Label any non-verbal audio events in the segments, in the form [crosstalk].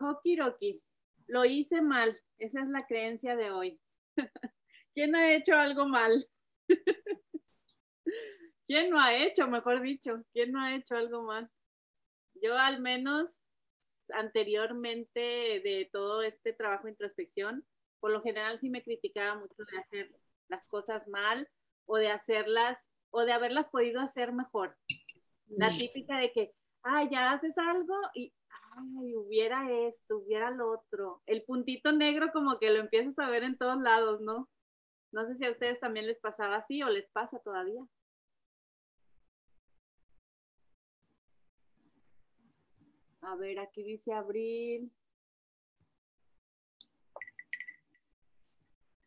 Okiroki, lo hice mal. Esa es la creencia de hoy. [laughs] ¿Quién ha hecho algo mal? [laughs] ¿Quién no ha hecho, mejor dicho? ¿Quién no ha hecho algo mal? Yo al menos anteriormente de todo este trabajo de introspección, por lo general sí me criticaba mucho de hacer las cosas mal o de hacerlas o de haberlas podido hacer mejor. La mm. típica de que, ay, ya haces algo y, ay, hubiera esto, hubiera lo otro. El puntito negro como que lo empiezas a ver en todos lados, ¿no? No sé si a ustedes también les pasaba así o les pasa todavía. A ver, aquí dice Abril.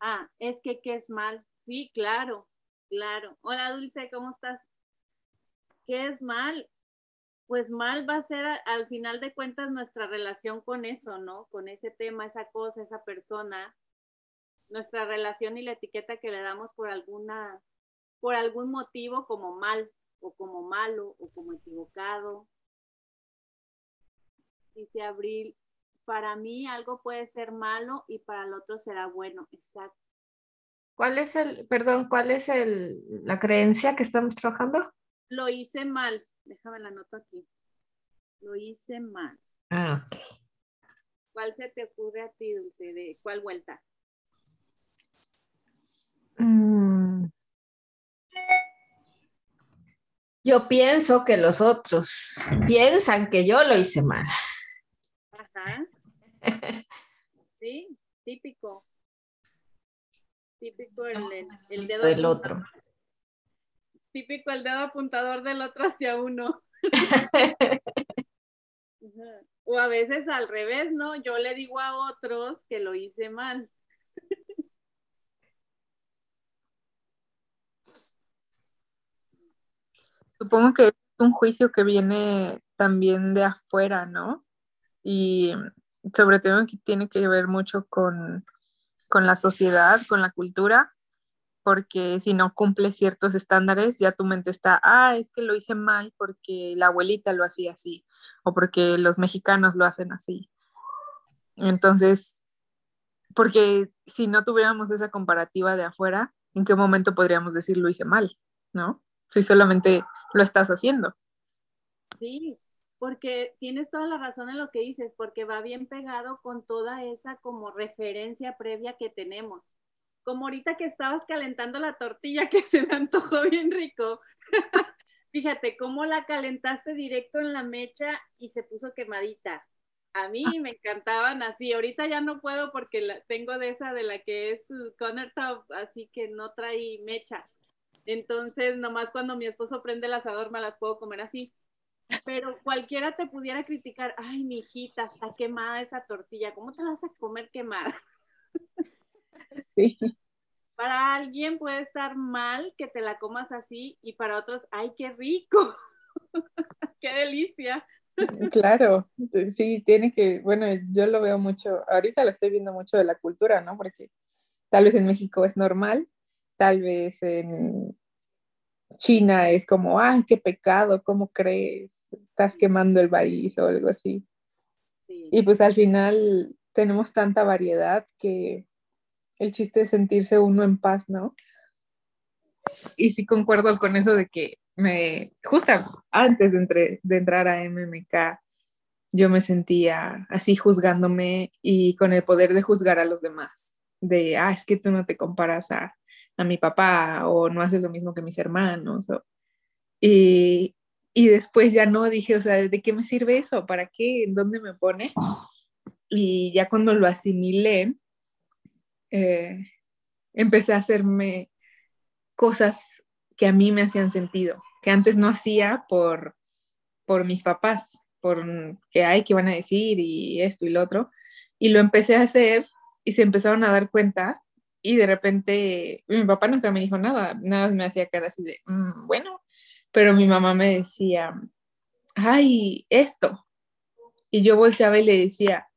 Ah, es que ¿qué es mal? Sí, claro, claro. Hola Dulce, ¿cómo estás? ¿Qué es mal? Pues mal va a ser al final de cuentas nuestra relación con eso, ¿no? Con ese tema, esa cosa, esa persona, nuestra relación y la etiqueta que le damos por alguna, por algún motivo como mal, o como malo, o como equivocado. Dice Abril, para mí algo puede ser malo y para el otro será bueno. Exacto. ¿Cuál es el, perdón, cuál es el, la creencia que estamos trabajando? Lo hice mal. Déjame la nota aquí. Lo hice mal. Ah, ok. ¿Cuál se te ocurre a ti, Dulce? ¿De cuál vuelta? Mm. Yo pienso que los otros piensan que yo lo hice mal. Ajá. [laughs] Sí, típico. Típico el, el dedo del otro. Típico el dedo apuntador del otro hacia uno. [laughs] o a veces al revés, ¿no? Yo le digo a otros que lo hice mal. [laughs] Supongo que es un juicio que viene también de afuera, ¿no? Y sobre todo que tiene que ver mucho con, la sociedad, con la cultura, porque si no cumple ciertos estándares, ya tu mente está, ah, es que lo hice mal porque la abuelita lo hacía así, o porque los mexicanos lo hacen así. Entonces, porque si no tuviéramos esa comparativa de afuera, ¿en qué momento podríamos decir lo hice mal? ¿No? Si solamente lo estás haciendo. Sí, porque tienes toda la razón en lo que dices, porque va bien pegado con toda esa como referencia previa que tenemos. Como ahorita que estabas calentando la tortilla que se me antojó bien rico. [laughs] Fíjate cómo la calentaste directo en la mecha y se puso quemadita. A mí ah. me encantaban así. Ahorita ya no puedo porque la, tengo de esa de la que es top, así que no trae mechas. Entonces, nomás cuando mi esposo prende el asador me las puedo comer así pero cualquiera te pudiera criticar, ay, mi hijita, está quemada esa tortilla, ¿cómo te la vas a comer quemada? [laughs] Sí. Para alguien puede estar mal que te la comas así y para otros, ay, qué rico, [laughs] qué delicia. Claro, sí, tiene que, bueno, yo lo veo mucho, ahorita lo estoy viendo mucho de la cultura, ¿no? Porque tal vez en México es normal, tal vez en China es como, ay, qué pecado, ¿cómo crees? Estás quemando el país o algo así. Y pues al final tenemos tanta variedad que el chiste es sentirse uno en paz, ¿no? Y sí concuerdo con eso de que me, justo antes de, de entrar a MMK, yo me sentía así juzgándome y con el poder de juzgar a los demás, de, ah, es que tú no te comparas a, a mi papá o no haces lo mismo que mis hermanos. y, después ya no dije, o sea, ¿de qué me sirve eso? ¿Para qué? ¿En dónde me pone? Y ya cuando lo asimilé, eh, empecé a hacerme cosas que a mí me hacían sentido, que antes no hacía por, por mis papás, por que hay que van a decir y esto y lo otro. Y lo empecé a hacer y se empezaron a dar cuenta y de repente mi papá nunca me dijo nada, nada me hacía cara así de, mm, bueno, pero mi mamá me decía, ay, esto. Y yo volteaba y le decía,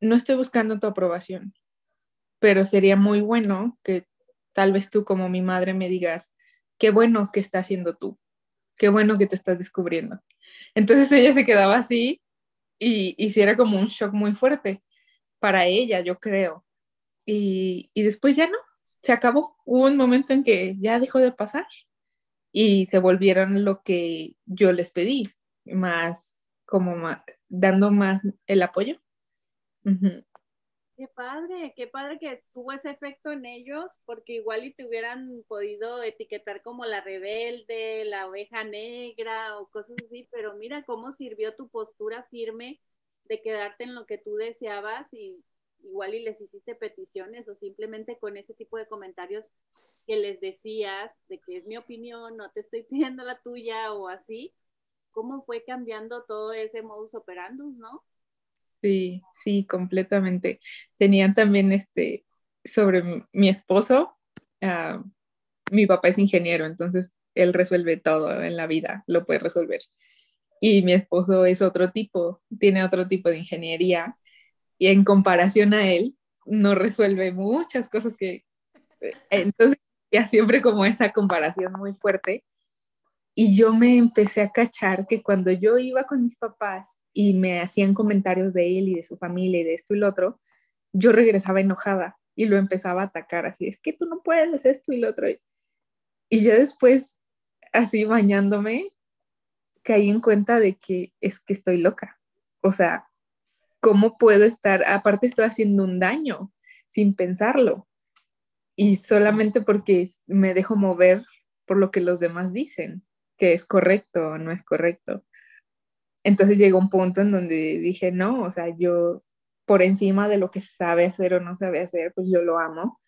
no estoy buscando tu aprobación, pero sería muy bueno que tal vez tú como mi madre me digas, qué bueno que estás haciendo tú, qué bueno que te estás descubriendo. Entonces ella se quedaba así y, y sí era como un shock muy fuerte para ella, yo creo. Y, y después ya no, se acabó. Hubo un momento en que ya dejó de pasar y se volvieron lo que yo les pedí, más como dando más el apoyo. Qué padre, qué padre que tuvo ese efecto en ellos, porque igual y te hubieran podido etiquetar como la rebelde, la oveja negra o cosas así, pero mira cómo sirvió tu postura firme de quedarte en lo que tú deseabas y igual y les hiciste peticiones o simplemente con ese tipo de comentarios que les decías de que es mi opinión, no te estoy [laughs] pidiendo la tuya o así, cómo fue cambiando todo ese modus operandus, ¿no? Sí, sí, completamente. Tenían también este, sobre mi esposo, uh, mi papá es ingeniero, entonces él resuelve todo en la vida, lo puede resolver. Y mi esposo es otro tipo, tiene otro tipo de ingeniería y en comparación a él, no resuelve muchas cosas que... Eh, entonces, ya siempre como esa comparación muy fuerte. Y yo me empecé a cachar que cuando yo iba con mis papás y me hacían comentarios de él y de su familia y de esto y lo otro, yo regresaba enojada y lo empezaba a atacar así, es que tú no puedes esto y lo otro. Y ya después, así bañándome, caí en cuenta de que es que estoy loca. O sea, ¿cómo puedo estar? Aparte estoy haciendo un daño sin pensarlo. Y solamente porque me dejo mover por lo que los demás dicen que es correcto o no es correcto. Entonces llegó un punto en donde dije, no, o sea, yo por encima de lo que sabe hacer o no sabe hacer, pues yo lo amo.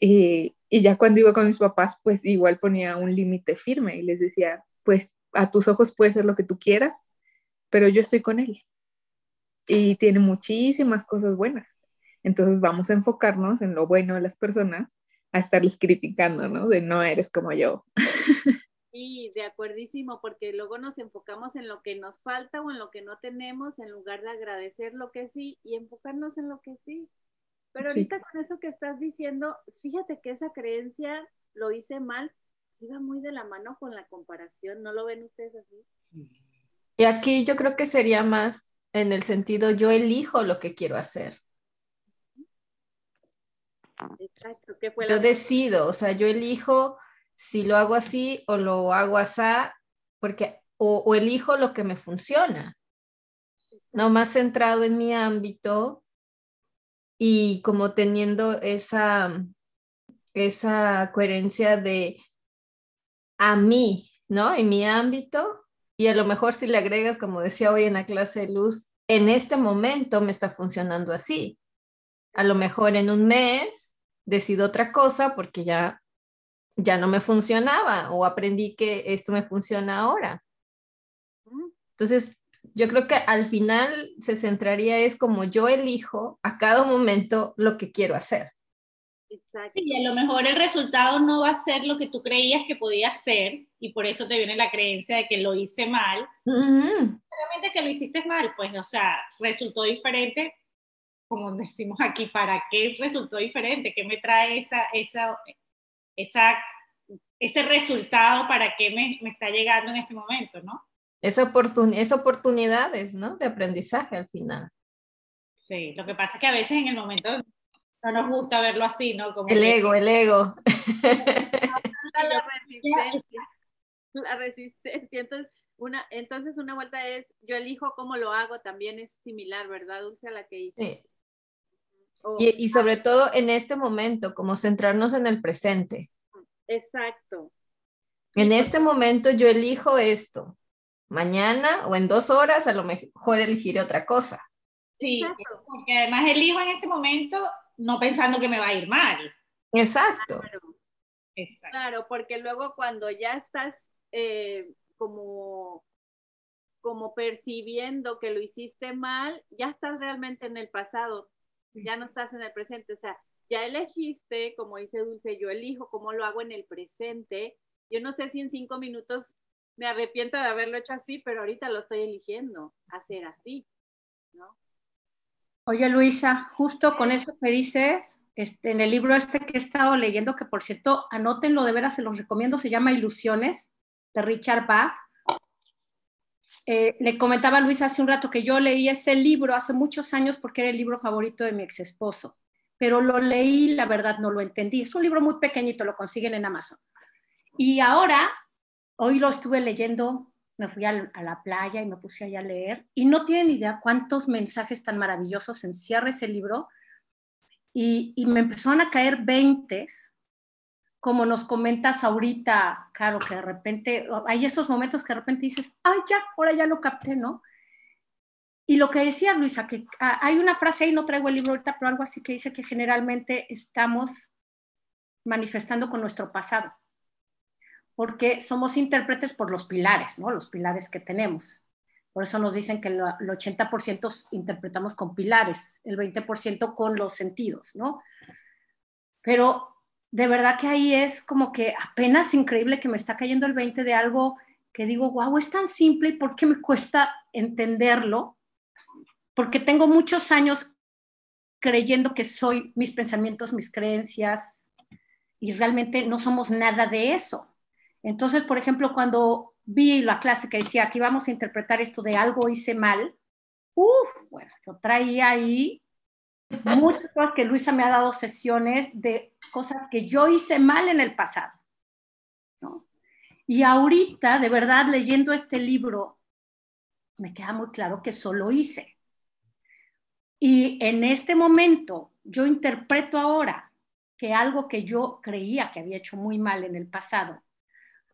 Y, y ya cuando iba con mis papás, pues igual ponía un límite firme y les decía, pues a tus ojos puede ser lo que tú quieras, pero yo estoy con él. Y tiene muchísimas cosas buenas. Entonces vamos a enfocarnos en lo bueno de las personas, a estarles criticando, ¿no? De no eres como yo. [laughs] Sí, de acuerdísimo, porque luego nos enfocamos en lo que nos falta o en lo que no tenemos, en lugar de agradecer lo que sí y enfocarnos en lo que sí. Pero ahorita con eso que estás diciendo, fíjate que esa creencia lo hice mal, iba muy de la mano con la comparación, ¿no lo ven ustedes así? Y aquí yo creo que sería más en el sentido, yo elijo lo que quiero hacer. Exacto, ¿qué fue Yo decido, o sea, yo elijo si lo hago así o lo hago así, porque o, elijo lo que me funciona, no más centrado en mi ámbito y como teniendo esa, esa coherencia de a mí, ¿no? En mi ámbito y a lo mejor si le agregas, como decía hoy en la clase de luz, en este momento me está funcionando así. A lo mejor en un mes decido otra cosa porque ya ya no me funcionaba o aprendí que esto me funciona ahora. Entonces, yo creo que al final se centraría es como yo elijo a cada momento lo que quiero hacer. Exacto. Y a lo mejor el resultado no va a ser lo que tú creías que podía ser y por eso te viene la creencia de que lo hice mal. Realmente que lo hiciste mal, pues, o sea, resultó diferente, como decimos aquí, ¿para qué resultó diferente? ¿Qué me trae esa, esa, esa, ese resultado para qué me, me está llegando en este momento, ¿no? Esa oportun es oportunidades, ¿no? De aprendizaje al final. Sí, lo que pasa es que a veces en el momento no nos gusta verlo así, ¿no? Como el ego, el ego. la [laughs] resistencia. La resistencia. Entonces una, entonces, una vuelta es, yo elijo cómo lo hago, también es similar, ¿verdad, Dulce, a la que hice? Sí. Y, sobre todo en este momento, como centrarnos en el presente. Exacto. En este momento yo elijo esto. Mañana o en dos horas a lo mejor elegiré otra cosa. Sí, porque además elijo en este momento no pensando que me va a ir mal. Exacto. Claro, porque luego cuando ya estás eh, como, como percibiendo que lo hiciste mal, ya estás realmente en el pasado ya no estás en el presente, o sea, ya elegiste, como dice Dulce, yo elijo cómo lo hago en el presente. Yo no sé si en cinco minutos me arrepiento de haberlo hecho así, pero ahorita lo estoy eligiendo, hacer así, ¿no? Oye, Luisa, justo con eso que dices, este, en el libro este que he estado leyendo, que por cierto, anótenlo de veras, se los recomiendo, se llama Ilusiones, de Richard Bach. Eh, le comentaba Luis hace un rato que yo leí ese libro hace muchos años porque era el libro favorito de mi ex esposo, pero lo leí, la verdad no lo entendí. Es un libro muy pequeñito, lo consiguen en Amazon. Y ahora, hoy lo estuve leyendo, me fui a, la playa y me puse allá a leer, y no tienen idea cuántos mensajes tan maravillosos encierra ese libro. Y, y me empezaron a caer veintes como nos comentas ahorita, claro, que de repente, hay esos momentos que de repente dices, ay, ya, ahora ya lo capté, ¿no? Y lo que decía Luisa, que ah, hay una frase ahí, no traigo el libro ahorita, pero algo así que dice que generalmente estamos manifestando con nuestro pasado, porque somos intérpretes por los pilares, ¿no? Los pilares que tenemos. Por eso nos dicen que el 80% interpretamos con pilares, el 20% con los sentidos, ¿no? Pero de verdad que ahí es como que apenas increíble que me está cayendo el 20 de algo que digo, wow, es tan simple y por qué me cuesta entenderlo, porque tengo muchos años creyendo que soy mis pensamientos, mis creencias, y realmente no somos nada de eso. Entonces, por ejemplo, cuando vi la clase que decía que íbamos a interpretar esto de algo hice mal, uff, bueno, yo traía ahí muchas cosas que Luisa me ha dado sesiones de cosas que yo hice mal en el pasado. Y ahorita, de verdad, leyendo este libro, me queda muy claro que solo hice. Y en este momento, yo interpreto ahora que algo que yo creía que había hecho muy mal en el pasado,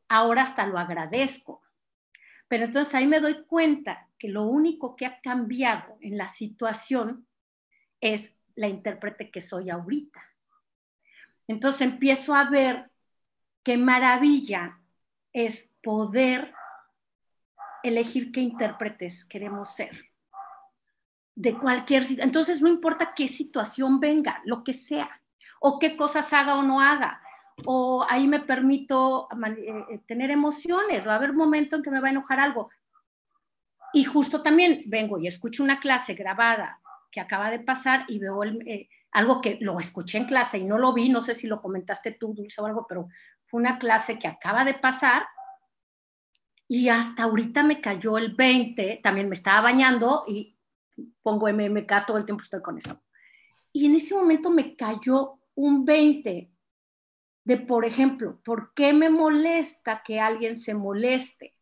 ahora hasta lo agradezco. Pero entonces ahí me doy cuenta que lo único que ha cambiado en la situación es la intérprete que soy ahorita. Entonces empiezo a ver qué maravilla es poder elegir qué intérpretes queremos ser. De cualquier Entonces no importa qué situación venga, lo que sea, o qué cosas haga o no haga, o ahí me permito eh, eh, tener emociones, va a haber momento en que me va a enojar algo. Y justo también vengo y escucho una clase grabada que acaba de pasar y veo eh, algo que lo escuché en clase y no lo vi, no sé si lo comentaste tú, Dulce, o algo, pero fue una clase que acaba de pasar y hasta ahorita me cayó el 20, también me estaba bañando y pongo MMK todo el tiempo estoy con eso. Y en ese momento me cayó un 20 de, por ejemplo, ¿por qué me molesta que alguien se moleste?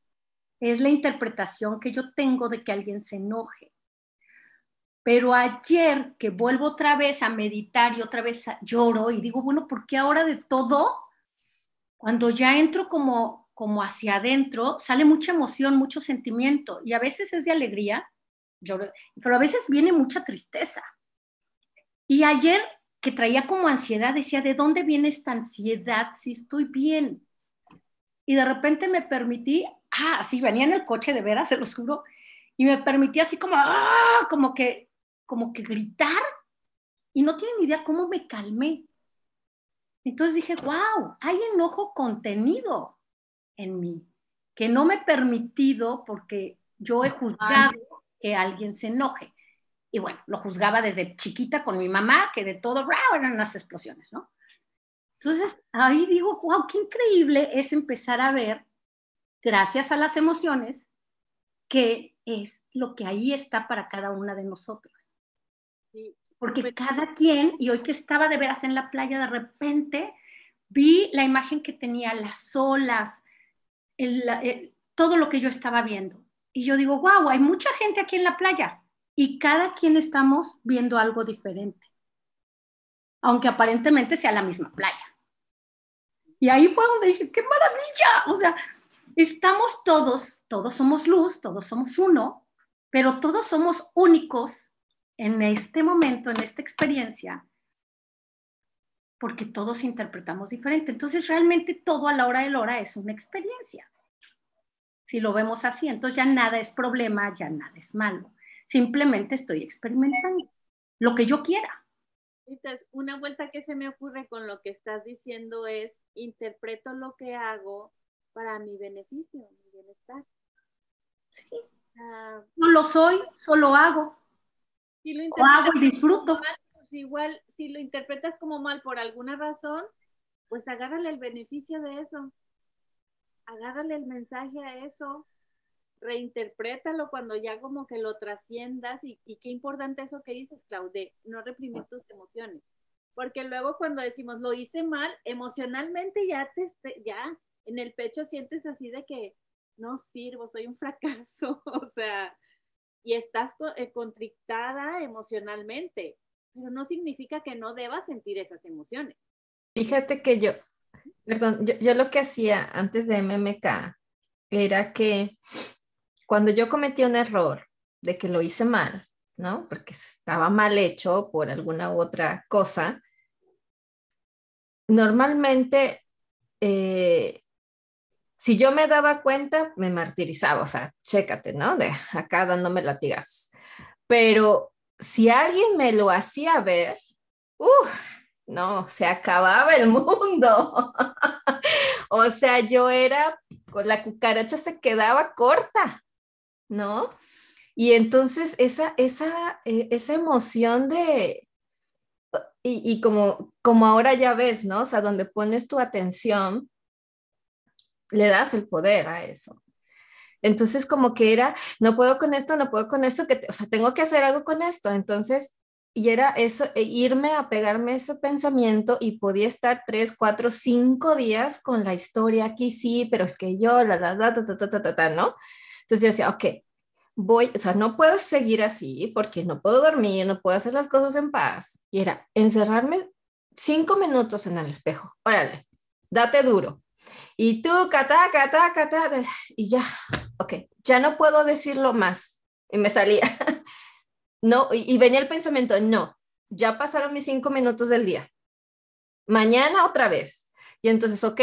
Es la interpretación que yo tengo de que alguien se enoje. Pero ayer que vuelvo otra vez a meditar y otra vez lloro y digo, bueno, ¿por qué ahora de todo? Cuando ya entro como, como hacia adentro, sale mucha emoción, mucho sentimiento y a veces es de alegría, pero a veces viene mucha tristeza. Y ayer que traía como ansiedad, decía, ¿de dónde viene esta ansiedad si estoy bien? Y de repente me permití, ah, sí, venía en el coche de veras, se lo juro, y me permití así como, ah, como que como que gritar y no tienen idea cómo me calmé. Entonces dije, wow, hay enojo contenido en mí, que no me he permitido porque yo he juzgado que alguien se enoje. Y bueno, lo juzgaba desde chiquita con mi mamá, que de todo, wow, eran unas explosiones, ¿no? Entonces ahí digo, wow, qué increíble es empezar a ver, gracias a las emociones, qué es lo que ahí está para cada una de nosotros. Porque pues cada quien, y hoy que estaba de veras en la playa, de repente vi la imagen que tenía, las olas, todo lo que yo estaba viendo. Y yo digo, wow, hay mucha gente aquí en la playa y cada quien estamos viendo algo diferente, aunque aparentemente sea la misma playa. Y ahí fue donde dije, qué maravilla, o sea, estamos todos, todos somos luz, todos somos uno, pero todos somos únicos en este momento, en esta experiencia, porque todos interpretamos diferente. Entonces, realmente todo a la hora de la hora es una experiencia. Si lo vemos así, entonces ya nada es problema, ya nada es malo. Simplemente estoy experimentando lo que yo quiera. Entonces, una vuelta que se me ocurre con lo que estás diciendo es, interpreto lo que hago para mi beneficio, mi bienestar. Sí. Ah, no lo soy, solo hago. Si lo hago y disfruto. pues igual, si lo interpretas como mal por alguna razón, pues agárrale el beneficio de eso. Agárrale el mensaje a eso. reinterprétalo cuando ya como que lo trasciendas y, qué importante eso que dices, Claude, no reprimir tus emociones. Porque luego cuando decimos lo hice mal, emocionalmente ya te ya en el pecho sientes así de que no sirvo, soy un fracaso, [laughs] o sea, y estás eh, contrictada emocionalmente, pero no significa que no debas sentir esas emociones. Fíjate que yo, perdón, yo, yo lo que hacía antes de MMK era que cuando yo cometí un error de que lo hice mal, ¿no? Porque estaba mal hecho por alguna u otra cosa, normalmente, eh, si yo me daba cuenta, me martirizaba, o sea, chécate, ¿no? De acá dándome latigas. Pero si alguien me lo hacía ver, uff, no, se acababa el mundo. [laughs] o sea, yo era, con la cucaracha se quedaba corta. ¿no? Y entonces esa, esa, eh, esa emoción de, y, como, como ahora ya ves, ¿no? O sea, donde pones tu atención, le das el poder a eso. Entonces, como que era, no puedo con esto, no puedo con esto, que o sea, tengo que hacer algo con esto. Entonces, y era eso, e irme a pegarme ese pensamiento y podía estar tres, cuatro, cinco días con la historia aquí, sí, pero es que yo, la, la, la, ta, ta, ta, ta, ta, ¿no? Entonces yo decía, ok, voy, o sea, no puedo seguir así porque no puedo dormir, no puedo hacer las cosas en paz. Y era encerrarme cinco minutos en el espejo. Órale, date duro. Y tú, cata, cata, cata, y ya, ok, ya no puedo decirlo más. Y me salía. [laughs] No, y, venía el pensamiento, no, ya pasaron mis cinco minutos del día. Mañana otra vez. Y entonces, ok,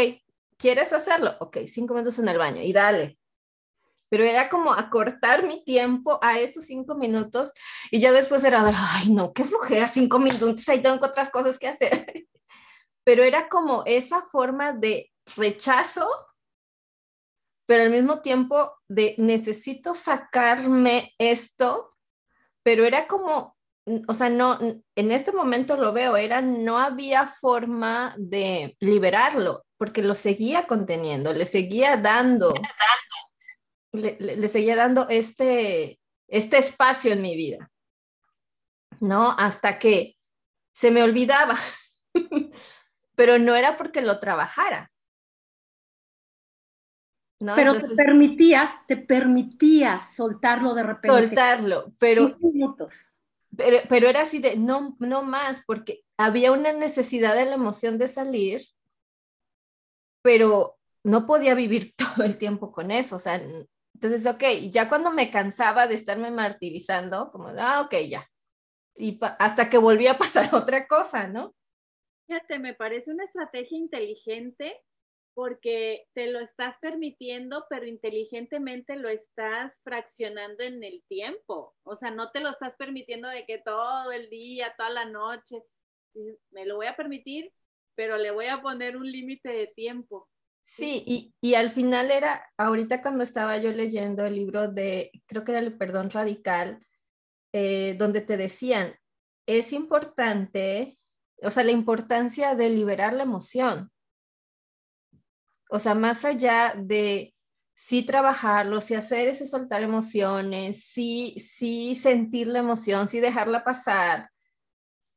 ¿quieres hacerlo? Ok, cinco minutos en el baño y dale, pero era como acortar mi tiempo a esos cinco minutos y ya después era ay, no, qué flojera, cinco minutos, ahí tengo otras cosas que hacer. [laughs] Pero era como esa forma de rechazo, pero al mismo tiempo de necesito sacarme esto, pero era como, o sea, no, en este momento lo veo, era, no había forma de liberarlo, porque lo seguía conteniendo, le seguía dando le, seguía dando este, este espacio en mi vida, ¿no? Hasta que se me olvidaba, [laughs] pero no era porque lo trabajara. ¿No? Pero te permitías, te permitías soltarlo de repente. Soltarlo, pero, pero, pero era así de, no, no más, porque había una necesidad de la emoción de salir, pero no podía vivir [laughs] todo el tiempo con eso, o sea, entonces, ok, ya cuando me cansaba de estarme martirizando, como, ah, ok, ya. Y hasta que volvía a pasar [laughs] otra cosa, ¿no? Fíjate, me parece una estrategia inteligente porque te lo estás permitiendo, pero inteligentemente lo estás fraccionando en el tiempo. O sea, no te lo estás permitiendo de que todo el día, toda la noche, me lo voy a permitir, pero le voy a poner un límite de tiempo. Sí, y, al final era, ahorita cuando estaba yo leyendo el libro de, creo que era el perdón radical, eh, donde te decían, es importante, o sea, la importancia de liberar la emoción. O sea, más allá de sí trabajarlo, sí hacer ese soltar emociones, sí, sí sentir la emoción, sí dejarla pasar,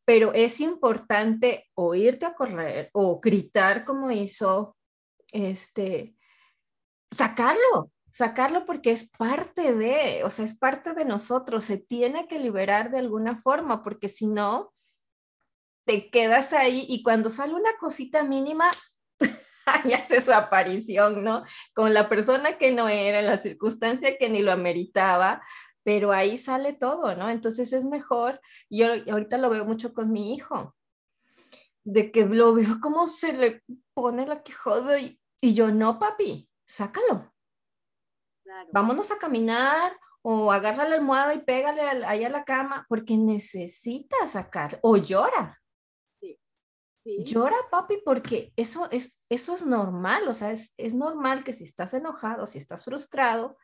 pero es importante oírte a correr o gritar como hizo este, sacarlo, sacarlo porque es parte de, o sea, es parte de nosotros, se tiene que liberar de alguna forma, porque si no, te quedas ahí y cuando sale una cosita mínima, [laughs] ahí hace su aparición, ¿no? Con la persona que no era, la circunstancia que ni lo ameritaba, pero ahí sale todo, ¿no? Entonces es mejor, yo ahorita lo veo mucho con mi hijo, de que lo veo como se le pone la quejada y, y yo, no, papi, sácalo. Vámonos a caminar o agarra la almohada y pégale ahí a la cama porque necesita sacar o llora. Llora, papi, porque eso es, eso es normal, o sea, es, es normal que si estás enojado, si estás frustrado,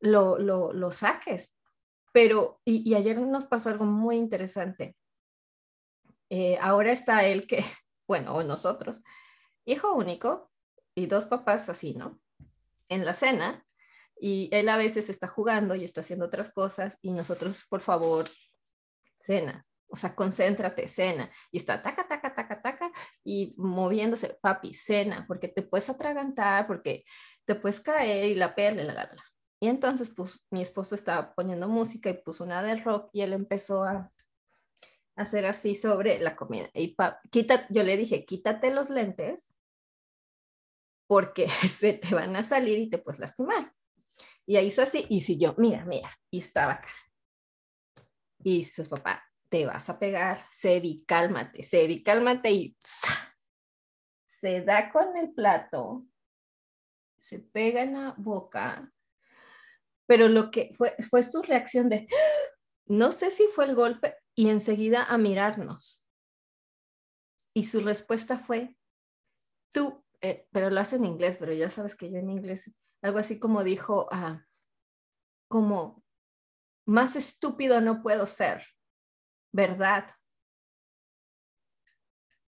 lo, lo, lo saques. Pero, y, y ayer nos pasó algo muy interesante. Eh, ahora está él que, [laughs] bueno, o nosotros, hijo único y dos papás así, ¿no? En la cena Y él a veces está jugando y está haciendo otras cosas y nosotros, por favor, cena. O sea, concéntrate, cena. Y está taca, taca, taca, taca y moviéndose, papi, cena, porque te puedes atragantar, porque te puedes caer y la perla, la, la, la. Y entonces, pues, mi esposo estaba poniendo música y puso una de rock y él empezó a hacer así sobre la comida. Y quita, yo le dije, quítate los lentes porque [laughs] se te van a salir y te puedes lastimar. Y ahí hizo así, y si yo, mira, mira, y estaba acá. Y su papá, te vas a pegar, Sebi, cálmate, Sebi, cálmate, y se da con el plato, se pega en la boca, pero lo que fue, fue su reacción de, no sé si fue el golpe, y enseguida a mirarnos. Y su respuesta fue, tú, eh, pero lo hace en inglés, pero ya sabes que yo en inglés, algo así como dijo, ah, como, más estúpido no puedo ser, ¿verdad?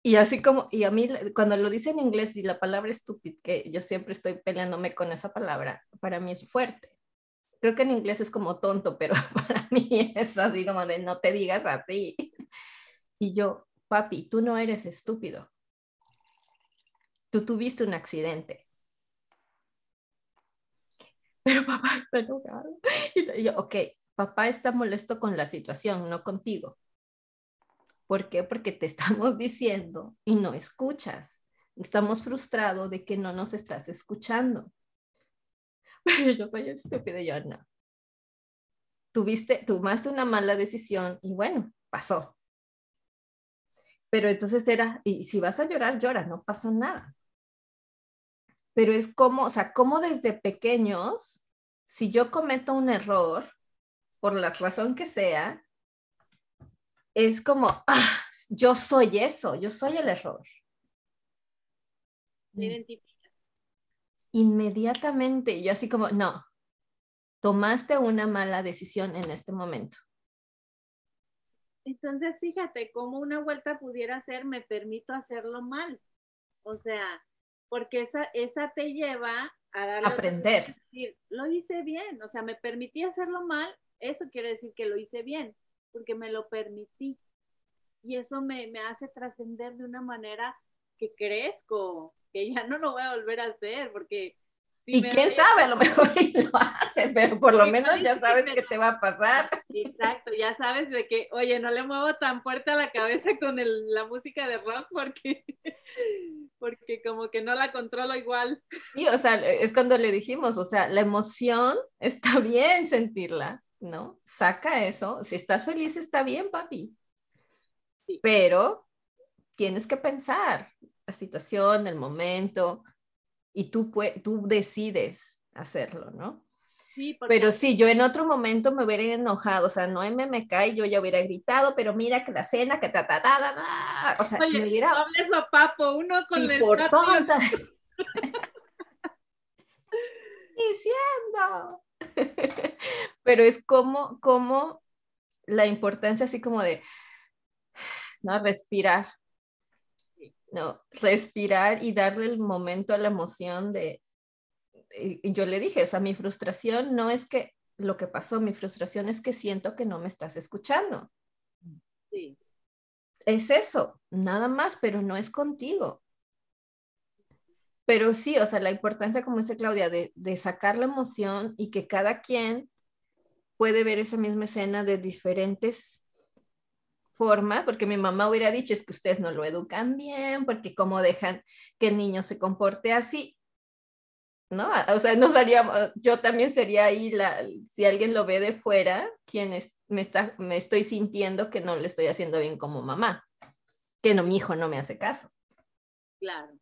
Y así como, y a mí cuando lo dice en inglés y la palabra estúpido, que yo siempre estoy peleándome con esa palabra, para mí es fuerte. Creo que en inglés es como tonto, pero [laughs] para mí es así como de no te digas así. Y yo, papi, tú no eres estúpido. Tú tuviste un accidente. [laughs] Pero papá está enojado. Y yo, ok, papá está molesto con la situación, no contigo. ¿Por qué? Porque te [laughs] estamos diciendo y no escuchas. Estamos frustrados de que no nos estás escuchando. [laughs] Pero yo soy estúpida yo no. Tuviste, tomaste una mala decisión y bueno, pasó. Pero entonces era, y si vas a llorar, llora, no pasa nada. Pero es como, o sea, como desde pequeños, si yo cometo un error, por la razón que sea, es como, ah, yo soy eso, yo soy el error. inmediatamente, yo así como, no, tomaste una mala decisión en este momento. Entonces, fíjate cómo una vuelta pudiera ser, me permito hacerlo mal. O sea, porque esa, esa te lleva a darle aprender. Decir, lo hice bien, o sea, me permití hacerlo mal, eso quiere decir que lo hice bien, porque me lo permití. Y eso me, me hace trascender de una manera que crezco, que ya no lo voy a volver a hacer, porque... y quién sabe, a lo mejor lo haces, pero por lo menos ya sabes qué te va a pasar. Exacto, ya sabes de que, oye, no le muevo tan fuerte a la cabeza con la música de rock porque, porque como que no la controlo igual. Sí, o sea, es cuando le dijimos, o sea, la emoción está bien sentirla, ¿no? Saca eso, si estás feliz está bien, papi. Pero tienes que pensar, la situación, el momento, y tú, tú decides hacerlo, ¿no? Sí, Pero sí, yo en otro momento me hubiera enojado, o sea, no me, me cae, yo ya hubiera gritado, pero mira que la cena, que ta, ta, ta, ta, ta. o sea, me hubiera... No hables a papo, uno con el por tonta. [laughs] [laughs] diciendo. [laughs] pero es como, como la importancia así como de, no, respirar, no, respirar y darle el momento a la emoción de, yo le dije, o sea, mi frustración no es que lo que pasó, mi frustración es que siento que no me estás escuchando. Sí. Es eso, nada más, pero no es contigo. Pero sí, o sea, la importancia, como dice Claudia, de, sacar la emoción y que cada quien puede ver esa misma escena de diferentes forma, porque mi mamá hubiera dicho es que ustedes no lo educan bien, porque cómo dejan que el niño se comporte así, ¿no? O sea, no sería, yo también sería ahí, la, si alguien lo ve de fuera, quien me, está, me estoy sintiendo que no le estoy haciendo bien como mamá, que no, mi hijo no me hace caso. Claro.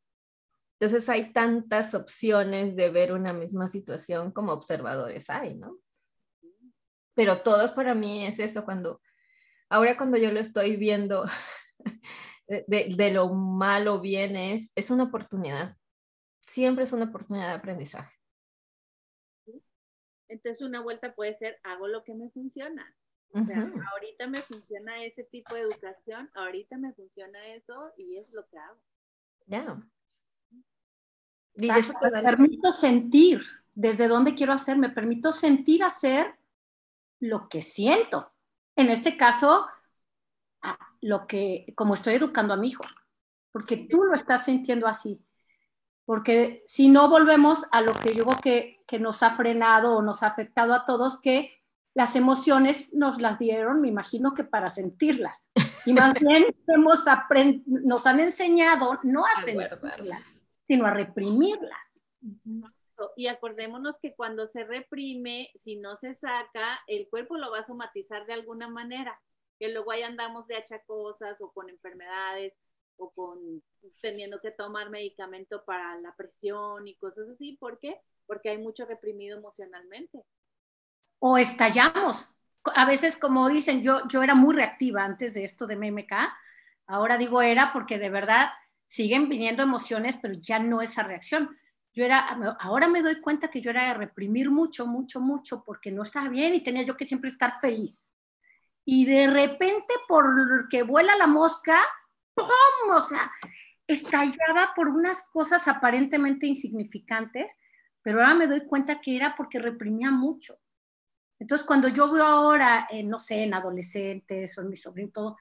Entonces hay tantas opciones de ver una misma situación como observadores hay, ¿no? Pero todos para mí es eso, cuando Ahora cuando yo lo estoy viendo [laughs] de, lo malo bien es, es una oportunidad. Siempre es una oportunidad de aprendizaje. Entonces una vuelta puede ser, hago lo que me funciona. O sea, ahorita me funciona ese tipo de educación, ahorita me funciona eso y es lo que hago. Ya. Yeah. Permito sentir. desde dónde quiero hacer, me permito sentir hacer lo que siento. En este caso, lo que, como estoy educando a mi hijo, porque tú lo estás sintiendo así. Porque si no volvemos a lo que yo creo que, que nos ha frenado o nos ha afectado a todos, que las emociones nos las dieron, me imagino que para sentirlas. Y más [laughs] bien hemos nos han enseñado no a sentirlas, sino a reprimirlas. Y acordémonos que cuando se reprime, si no se saca, el cuerpo lo va a somatizar de alguna manera, que luego ahí andamos de achacosas o con enfermedades o con teniendo que tomar medicamento para la presión y cosas así. ¿Por qué? Porque hay mucho reprimido emocionalmente. O estallamos. A veces, como dicen, yo, yo era muy reactiva antes de esto de MMK. Ahora digo era porque de verdad siguen viniendo emociones, pero ya no esa reacción. Yo era, ahora me doy cuenta que yo era de reprimir mucho, mucho, mucho, porque no estaba bien y tenía yo que siempre estar feliz. Y de repente, porque vuela la mosca, ¡pum! O sea, estallaba por unas cosas aparentemente insignificantes, pero ahora me doy cuenta que era porque reprimía mucho. Entonces, cuando yo veo ahora, no sé, en adolescentes o en mi sobrino, todo,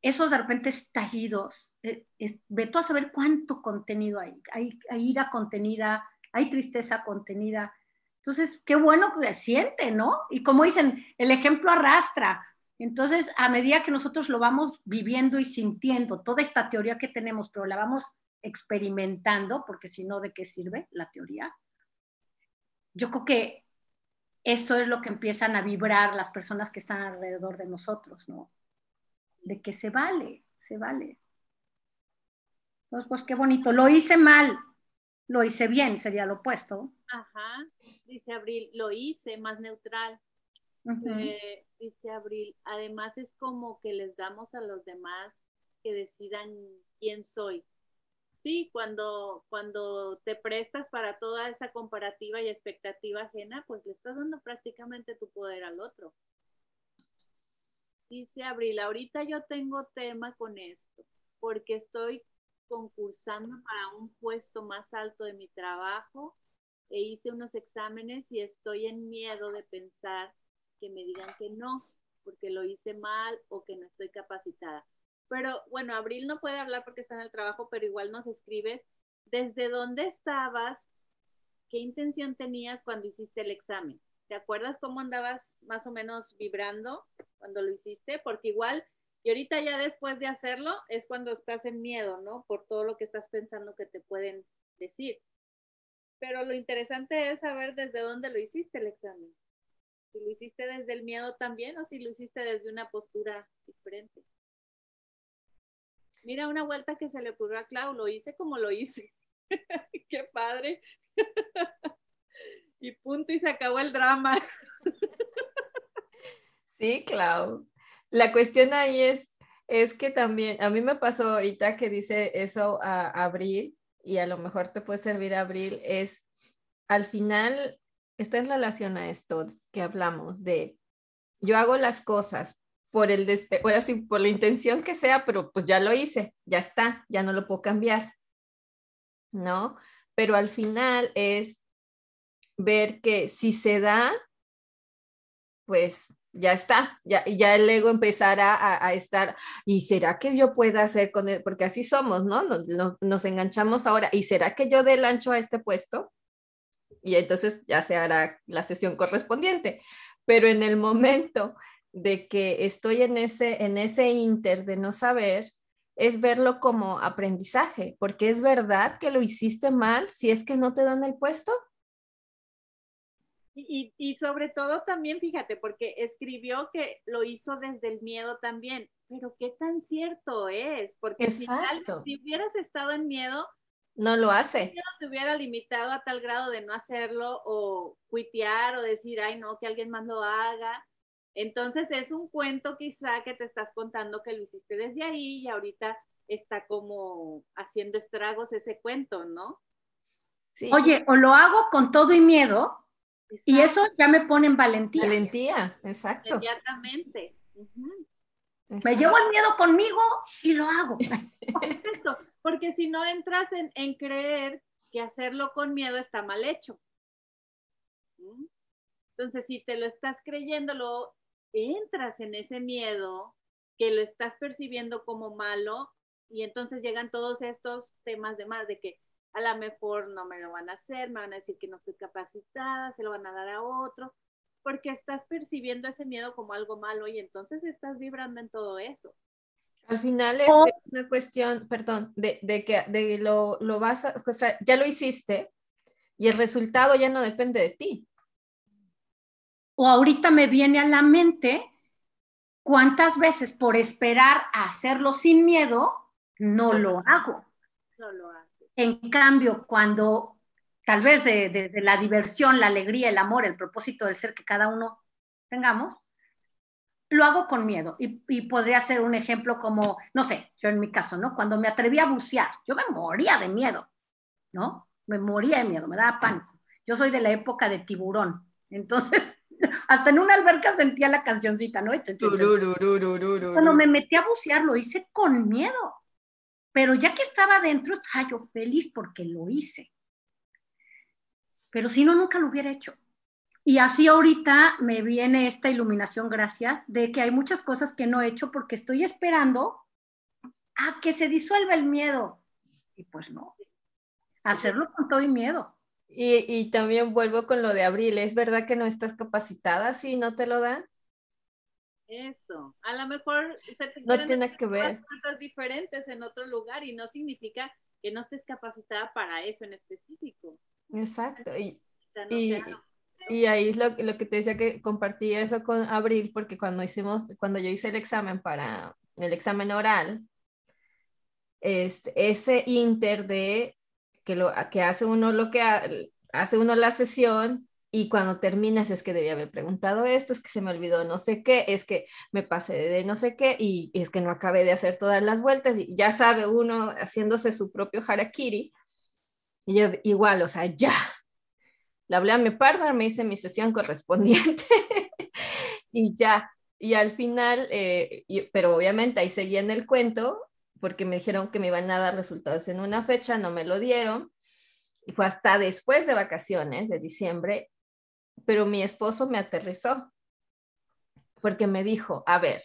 esos de repente estallidos, eh, es, ve tú a saber cuánto contenido hay. hay. Hay ira contenida, hay tristeza contenida. Entonces, qué bueno que siente, ¿no? Y como dicen, el ejemplo arrastra. Entonces, a medida que nosotros lo vamos viviendo y sintiendo, toda esta teoría que tenemos, pero la vamos experimentando, porque si no, ¿de qué sirve la teoría? Yo creo que eso es lo que empiezan a vibrar las personas que están alrededor de nosotros, ¿no? De que se vale, se vale. Entonces, pues qué bonito. Lo hice mal, lo hice bien, sería lo opuesto. Ajá, dice Abril, lo hice más neutral. Eh, dice Abril, además es como que les damos a los demás que decidan quién soy. Sí, cuando, cuando te prestas para toda esa comparativa y expectativa ajena, pues le estás dando prácticamente tu poder al otro. Dice Abril, ahorita yo tengo tema con esto, porque estoy concursando para un puesto más alto de mi trabajo e hice unos exámenes y estoy en miedo de pensar que me digan que no, porque lo hice mal o que no estoy capacitada. Pero bueno, Abril no puede hablar porque está en el trabajo, pero igual nos escribes desde dónde estabas, qué intención tenías cuando hiciste el examen. ¿Te acuerdas cómo andabas más o menos vibrando cuando lo hiciste? Porque igual, y ahorita ya después de hacerlo, es cuando estás en miedo, ¿no? Por todo lo que estás pensando que te pueden decir. Pero lo interesante es saber desde dónde lo hiciste el examen. Si lo hiciste desde el miedo también o si lo hiciste desde una postura diferente. Mira una vuelta que se le ocurrió a Clau, lo hice como lo hice. [laughs] Qué padre. [laughs] y punto, y se acabó el drama. sí, Clau. La cuestión ahí es, es que también, a mí me pasó ahorita que dice eso a Abril, y a lo mejor te puede servir Abril, es al final, está en relación a esto que hablamos de, yo hago las cosas por el ahora sí, por la intención que sea, pero pues ya lo hice, ya está, ya no lo puedo cambiar. ¿No? Pero al final es ver que si se da, pues ya está, ya, el ego empezará a, estar, ¿y será que yo pueda hacer con él? Porque así somos, ¿no? Nos, enganchamos ahora, ¿y será que yo dé el ancho a este puesto? Y entonces ya se hará la sesión correspondiente. Pero en el momento de que estoy en ese, en ese inter de no saber, es verlo como aprendizaje, porque es verdad que lo hiciste mal si es que no te dan el puesto. Y, y, sobre todo también, fíjate, porque escribió que lo hizo desde el miedo también, pero qué tan cierto es, porque si, si, hubieras estado en miedo, no lo hace. No te hubiera limitado a tal grado de no hacerlo o cuitear o decir, ay, no, que alguien más lo haga. Entonces es un cuento quizá que te estás contando que lo hiciste desde ahí y ahorita está como haciendo estragos ese cuento, ¿no? Sí. Oye, o lo hago con todo y miedo y eso ya me pone en valentía. Valentía, exacto. Inmediatamente. Me llevo el miedo conmigo y lo hago. [laughs] Exacto, porque si no entras en, en creer que hacerlo con miedo está mal hecho. Entonces, si te lo estás creyendo, lo entras en ese miedo que lo estás percibiendo como malo y entonces llegan todos estos temas de más, de que a lo mejor no me lo van a hacer, me van a decir que no estoy capacitada, se lo van a dar a otro, porque estás percibiendo ese miedo como algo malo y entonces estás vibrando en todo eso. Al final es una cuestión, perdón, de, de que de lo, lo vas a, o sea, ya lo hiciste y el resultado ya no depende de ti. O ahorita me viene a la mente cuántas veces por esperar a hacerlo sin miedo, no lo hago. No lo hago. En cambio, cuando tal vez de, la diversión, la alegría, el amor, el propósito del ser que cada uno tengamos, lo hago con miedo. Y, y, podría ser un ejemplo como, no sé, yo en mi caso, ¿no? Cuando me atreví a bucear, yo me moría de miedo, ¿no? Me moría de miedo, me daba pánico. Yo soy de la época de tiburón. Entonces, [laughs] hasta en una alberca sentía la cancioncita, ¿no? Cuando me metí a bucear, lo hice con miedo. Pero ya que estaba adentro, estaba yo feliz porque lo hice. Pero si no, nunca lo hubiera hecho. Y así ahorita me viene esta iluminación, gracias, de que hay muchas cosas que no he hecho porque estoy esperando a que se disuelva el miedo. Y pues no, hacerlo con todo y miedo. Y, y, también vuelvo con lo de abril, ¿es verdad que no estás capacitada si no te lo dan? Eso, a lo mejor no tiene que ver. cosas diferentes en otro lugar y no significa que no estés capacitada para eso en específico. Exacto, y, y, y ahí es lo, lo, que te decía que compartí eso con Abril, porque cuando hicimos, cuando yo hice el examen para el examen oral, este, ese inter de que, lo, que hace uno lo que hace uno la sesión y cuando terminas es que debía haber preguntado esto, es que se me olvidó no sé qué, es que me pasé de no sé qué y es que no acabé de hacer todas las vueltas y ya sabe uno haciéndose su propio harakiri. Y yo igual, o sea, ya. Le hablé a mi partner, me hice mi sesión correspondiente [laughs] y ya. Y al final, eh, pero obviamente ahí seguía en el cuento porque me dijeron que me iban a dar resultados en una fecha, no me lo dieron. Y fue hasta después de vacaciones de diciembre pero mi esposo me aterrizó porque me dijo, a ver,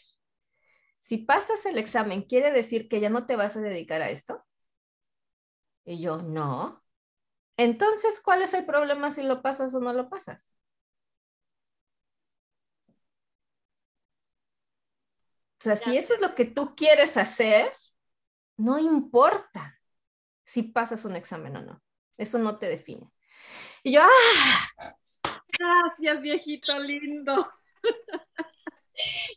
si pasas el examen, ¿quiere decir que ya no te vas a dedicar a esto? Y yo, no. Entonces, ¿cuál es el problema si lo pasas o no lo pasas? O sea, si eso es lo que tú quieres hacer, no importa si pasas un examen o no. Eso no te define. Y yo, ¡ah! Gracias, viejito lindo.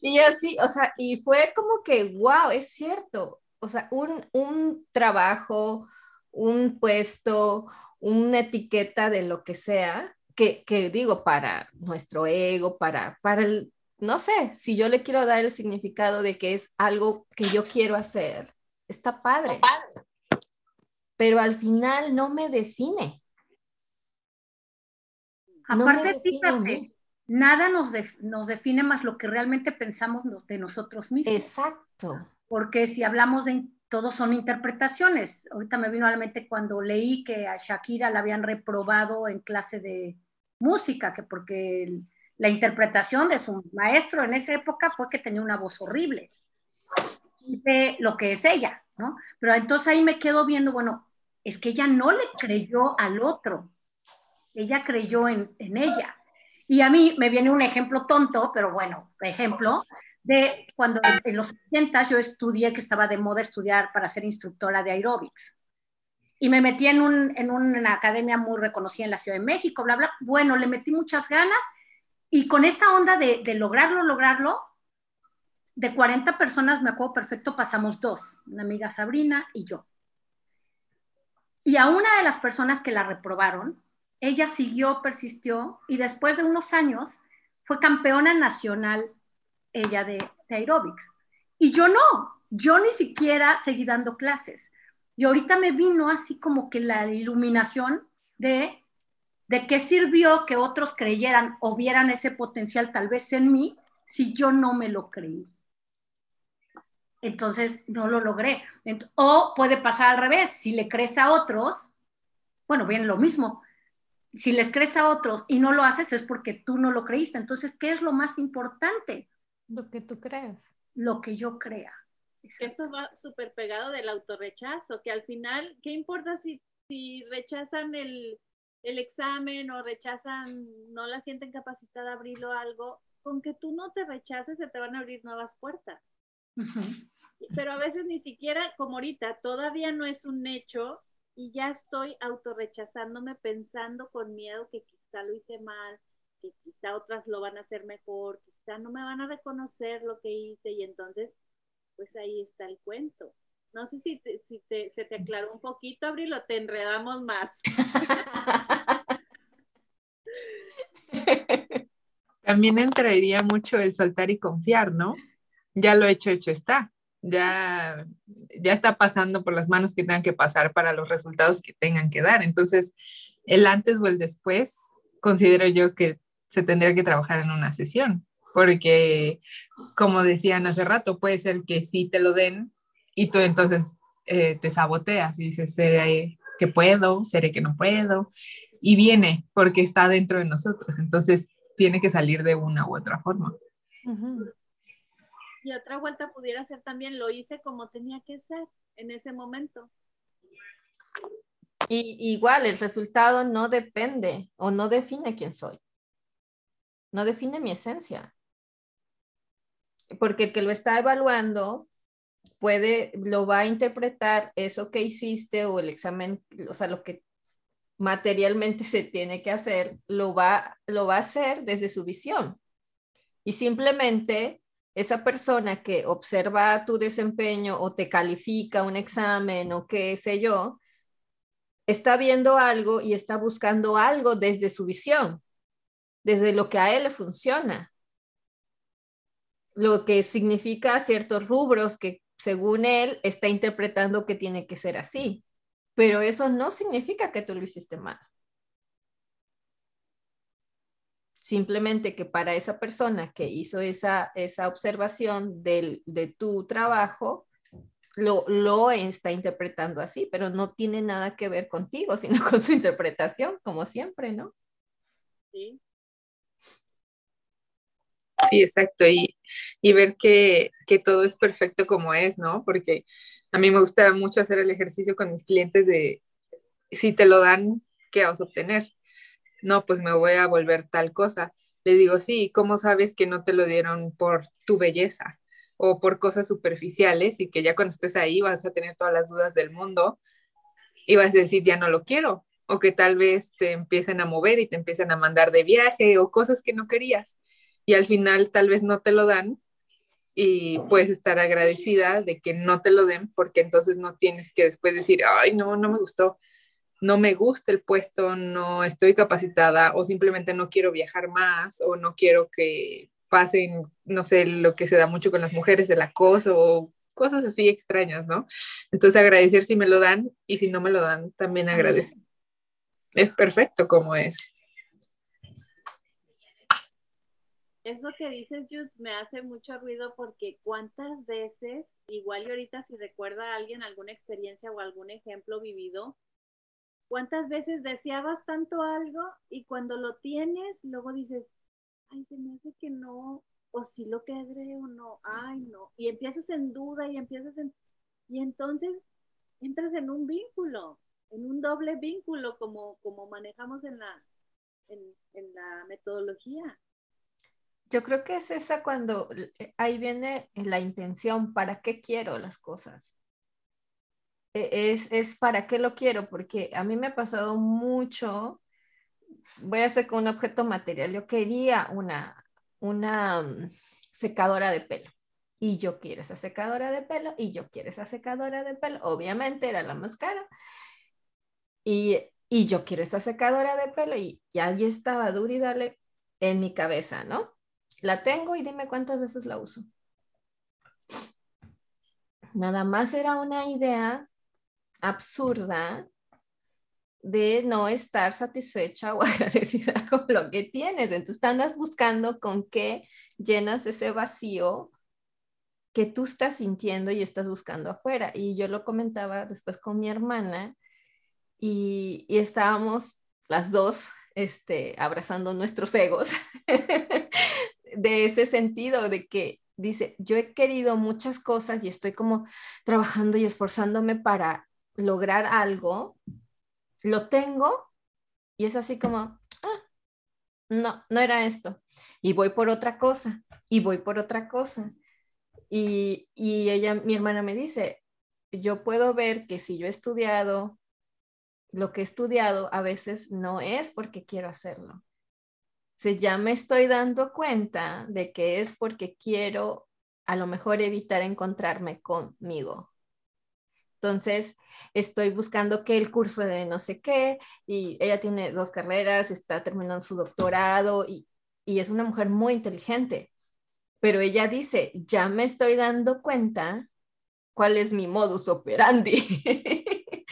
Y así, o sea, y fue como que, wow, es cierto. O sea, un, un trabajo, un puesto, una etiqueta de lo que sea, que, que, digo, para nuestro ego, para, para el, no sé, si yo le quiero dar el significado de que es algo que yo quiero hacer, está padre. Pero al final no me define. Aparte, fíjate, nada nos, nos define más lo que realmente pensamos de nosotros mismos. Exacto. Porque si hablamos de todos son interpretaciones. Ahorita me vino a la mente cuando leí que a Shakira la habían reprobado en clase de música, que porque la interpretación de su maestro en esa época fue que tenía una voz horrible de lo que es ella, ¿no? Pero entonces ahí me quedo viendo, bueno, es que ella no le creyó al otro, ella creyó en, ella. Y a mí me viene un ejemplo tonto, pero bueno, ejemplo, de cuando en los 80 yo estudié, que estaba de moda estudiar para ser instructora de aeróbics. Y me metí en, un, en una academia muy reconocida en la Ciudad de México, bla, bla. Bueno, le metí muchas ganas y con esta onda de, de lograrlo, lograrlo, de 40 personas, me acuerdo perfecto, pasamos dos, una amiga Sabrina y yo. Y a una de las personas que la reprobaron, ella siguió, persistió y después de unos años fue campeona nacional ella de, aeróbics. Y yo no, yo ni siquiera seguí dando clases. Y ahorita me vino así como que la iluminación de, de qué sirvió que otros creyeran o vieran ese potencial tal vez en mí si yo no me lo creí. Entonces no lo logré. O puede pasar al revés, si le crees a otros, bueno, viene lo mismo si les crees a otros y no lo haces es porque tú no lo creíste. Entonces, ¿qué es lo más importante? Lo que tú creas. Lo que yo crea. Eso va súper pegado del autorrechazo, que al final, ¿qué importa si, si rechazan el, el examen o rechazan, no la sienten capacitada a abrirlo algo? Con que tú no te rechaces, se te van a abrir nuevas puertas. Pero a veces ni siquiera, como ahorita, todavía no es un hecho y ya estoy autorrechazándome pensando con miedo que quizá lo hice mal, que quizá otras lo van a hacer mejor, quizá no me van a reconocer lo que hice y entonces, pues ahí está el cuento. No sé si, si se te aclaró un poquito, Abril, o te enredamos más. [laughs] También entraría mucho el soltar y confiar, ¿no? Ya lo hecho, hecho está ya, ya está pasando por las manos que tengan que pasar para los resultados que tengan que dar. Entonces, el antes o el después, considero yo que se tendría que trabajar en una sesión, porque como decían hace rato, puede ser que sí te lo den y tú entonces eh, te saboteas y dices, seré que puedo, seré que no puedo, y viene porque está dentro de nosotros, entonces tiene que salir de una u otra forma. Y otra vuelta pudiera ser también, lo hice como tenía que ser en ese momento. Y igual, el resultado no depende o no define quién soy. No define mi esencia. Porque el que lo está evaluando puede, lo va a interpretar eso que hiciste o el examen, o sea, lo que materialmente [laughs] se tiene que hacer, lo va, lo va a hacer desde su visión. Y simplemente esa persona que observa tu desempeño o te califica un examen o qué sé yo, está viendo algo y está buscando algo desde su visión, desde lo que a él le funciona, lo que significa ciertos rubros que según él está interpretando que tiene que ser así, pero eso no significa que tú lo hiciste mal. Simplemente que para esa persona que hizo esa, esa observación del, de tu trabajo, lo, lo está interpretando así, pero no tiene nada que ver contigo, [laughs] sino con su interpretación, como siempre, ¿no? Sí. Sí, exacto. Y, y ver que, que, todo es perfecto como es, ¿no? Porque a mí me gusta mucho hacer el ejercicio con mis clientes de si te lo dan, ¿qué vas a obtener? No, pues me voy a volver tal cosa. Le digo, sí, ¿cómo sabes que no te lo dieron por tu belleza o por cosas superficiales y que ya cuando estés ahí vas a tener todas las dudas del mundo y vas a decir, ya no lo quiero? O que tal vez te empiecen a mover y te empiecen a mandar de viaje o cosas que no querías. Y al final tal vez no te lo dan y puedes estar agradecida de que no te lo den porque entonces no tienes que después decir, ay, no, no me gustó no me gusta el puesto, no estoy capacitada o simplemente no quiero viajar más o no quiero que pasen, no sé, lo que se da mucho con las mujeres, el acoso o cosas así extrañas, ¿no? Entonces agradecer si me lo dan y si no me lo dan, también agradecer. Es perfecto como es. Eso que dices, Jules, me hace mucho ruido porque cuántas veces, igual y ahorita si recuerda a alguien alguna experiencia o algún ejemplo vivido, ¿Cuántas veces deseabas tanto algo y cuando lo tienes, luego dices, ay, se me hace que no, o si lo quedré o no, ay, no, y empiezas en duda y empiezas en, y entonces entras en un vínculo, en un doble vínculo como, como manejamos en la, en la metodología. Yo creo que es esa cuando eh, ahí viene la intención, ¿para qué quiero las cosas? E, es, es para qué lo quiero, porque a mí me ha pasado mucho, voy a hacer con un objeto material, yo quería una, una mm, secadora de pelo y yo quiero esa secadora de pelo y yo quiero esa secadora de pelo, obviamente era la más cara y, y yo quiero esa secadora de pelo y, y ahí estaba duro y dale en mi cabeza, ¿no? La tengo y dime cuántas veces la uso. Nada más era una idea absurda de no estar satisfecha o [laughs] agradecida con lo que tienes. Entonces andas buscando con qué llenas ese vacío que tú estás sintiendo y estás buscando afuera. Y yo lo comentaba después con mi hermana y, y estábamos las dos este, abrazando nuestros egos, [laughs] de ese sentido, de que dice, yo he querido muchas cosas y estoy como trabajando y esforzándome para lograr algo, lo tengo y es así como, ah, no, no era esto. Y voy por otra cosa, y voy por otra cosa. Y, y ella, mi hermana me dice, yo puedo ver que si yo he estudiado lo que he estudiado, a veces no es porque quiero hacerlo. Si ya me estoy dando cuenta de que es porque quiero a lo mejor evitar encontrarme conmigo. Entonces, estoy buscando que el curso de no sé qué, y ella tiene dos carreras, está terminando su doctorado y, y es una mujer muy inteligente, pero ella dice, ya me estoy dando cuenta cuál es mi modus operandi. [laughs]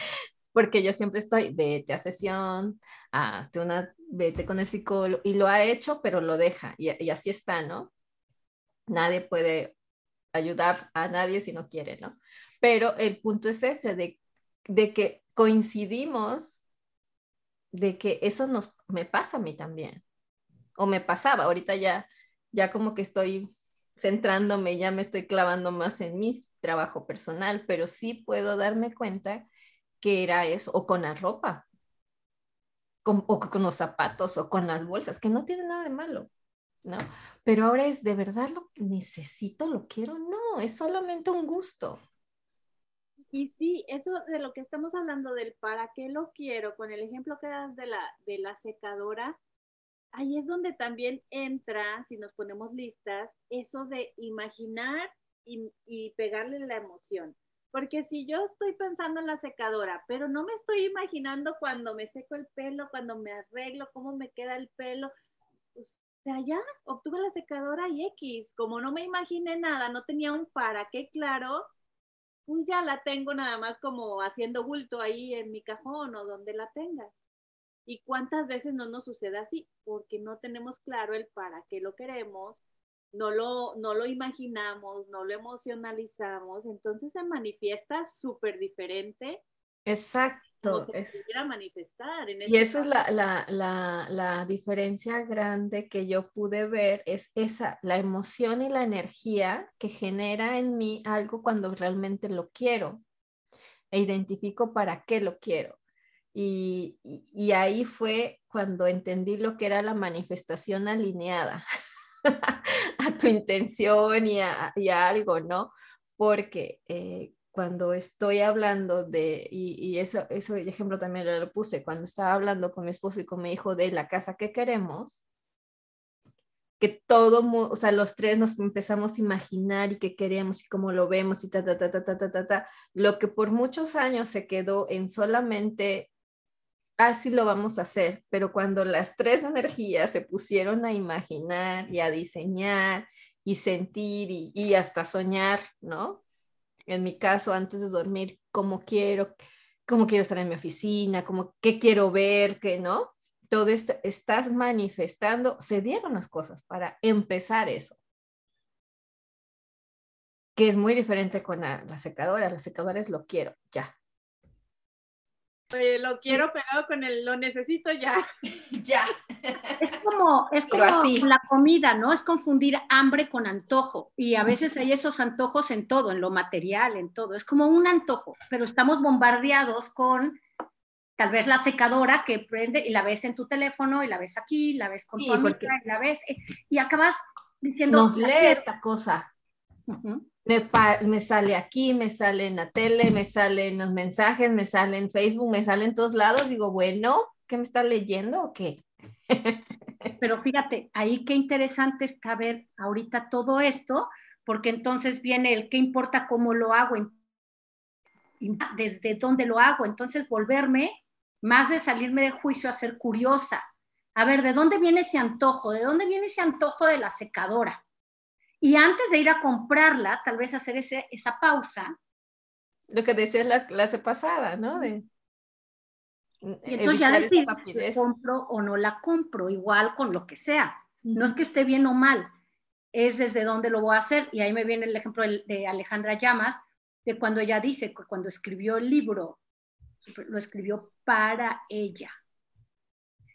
Porque yo siempre estoy, vete a sesión, hazte una, vete con el psicólogo, y lo ha hecho, pero lo deja, y, y así está, ¿no? Nadie puede ayudar a nadie si no quiere, ¿no? Pero el punto es ese, de, de que coincidimos, de que eso nos, me pasa a mí también, o me pasaba, ahorita ya, ya como que estoy centrándome, ya me estoy clavando más en mi trabajo personal, pero sí puedo darme cuenta que era eso, o con la ropa, con, o con los zapatos, o con las bolsas, que no tiene nada de malo, ¿no? Pero ahora es, ¿de verdad lo necesito, lo quiero? No, es solamente un gusto. Y sí, eso de lo que estamos hablando del para qué lo quiero, con el ejemplo que das de la, de la secadora, ahí es donde también entra, si nos ponemos listas, eso de imaginar y, pegarle la emoción. Porque si yo estoy pensando en la secadora, pero no me estoy imaginando cuando me seco el pelo, cuando me arreglo, cómo me queda el pelo, pues, o sea, ya obtuve la secadora y X. Como no me imaginé nada, no tenía un para qué claro, pues ya la tengo nada más como haciendo bulto ahí en mi cajón o donde la tengas. ¿Y cuántas veces no nos sucede así? Porque no tenemos claro el para qué lo queremos, no lo, no lo imaginamos, no lo emocionalizamos, entonces se manifiesta súper diferente. Exacto. Se es, manifestar. y eso es la, la, la, la, diferencia grande que yo pude ver, es esa, la emoción y la energía que genera en mí algo cuando realmente lo quiero e identifico para qué lo quiero. Y, y, ahí fue cuando entendí lo que era la manifestación alineada [laughs] a tu intención y a, y a algo, ¿no? Porque eh, cuando estoy hablando de, y, y, eso, eso ejemplo también lo puse, cuando estaba hablando con mi esposo y con mi hijo de la casa que queremos, que todo, o sea, los tres nos empezamos a imaginar y qué queremos y cómo lo vemos y ta, ta, ta, ta, ta, ta, ta, ta, lo que por muchos años se quedó en solamente así lo vamos a hacer, pero cuando las tres energías se pusieron a imaginar y a diseñar y sentir y, hasta soñar, ¿no? En mi caso, antes de dormir, cómo quiero, cómo quiero estar en mi oficina, cómo, qué quiero ver, qué no. Todo esto estás manifestando, se dieron las cosas para empezar eso. Que es muy diferente con la, la secadora. La secadora es lo quiero, ya, lo quiero pegado con el lo necesito ya. [laughs] ya. Es como, es como la comida, ¿no? Es confundir hambre con antojo. Y a veces hay esos antojos en todo, en lo material, en todo. Es como un antojo, pero estamos bombardeados con tal vez la secadora que prende y la ves en tu teléfono y la ves aquí, la ves con tu amiga, y la ves eh, y acabas diciendo... Nos lee esta cosa me, sale aquí, me sale en la tele, me sale en los mensajes, me sale en Facebook, me sale en todos lados. Digo, bueno, ¿qué me está leyendo o qué? [laughs] Pero fíjate, ahí qué interesante está ver ahorita todo esto, porque entonces viene el qué importa cómo lo hago, desde dónde lo hago. Entonces volverme, más de salirme de juicio, a ser curiosa. A ver, ¿de dónde viene ese antojo? ¿De dónde viene ese antojo de la secadora? Y antes de ir a comprarla, tal vez hacer ese, esa pausa. Lo que decías la clase pasada, ¿no? De, y entonces ya decir, compro o no la compro, igual con lo que sea. No es que esté bien o mal, es desde dónde lo voy a hacer. Y ahí me viene el ejemplo de Alejandra Llamas, de cuando ella dice que cuando escribió el libro, lo escribió para ella.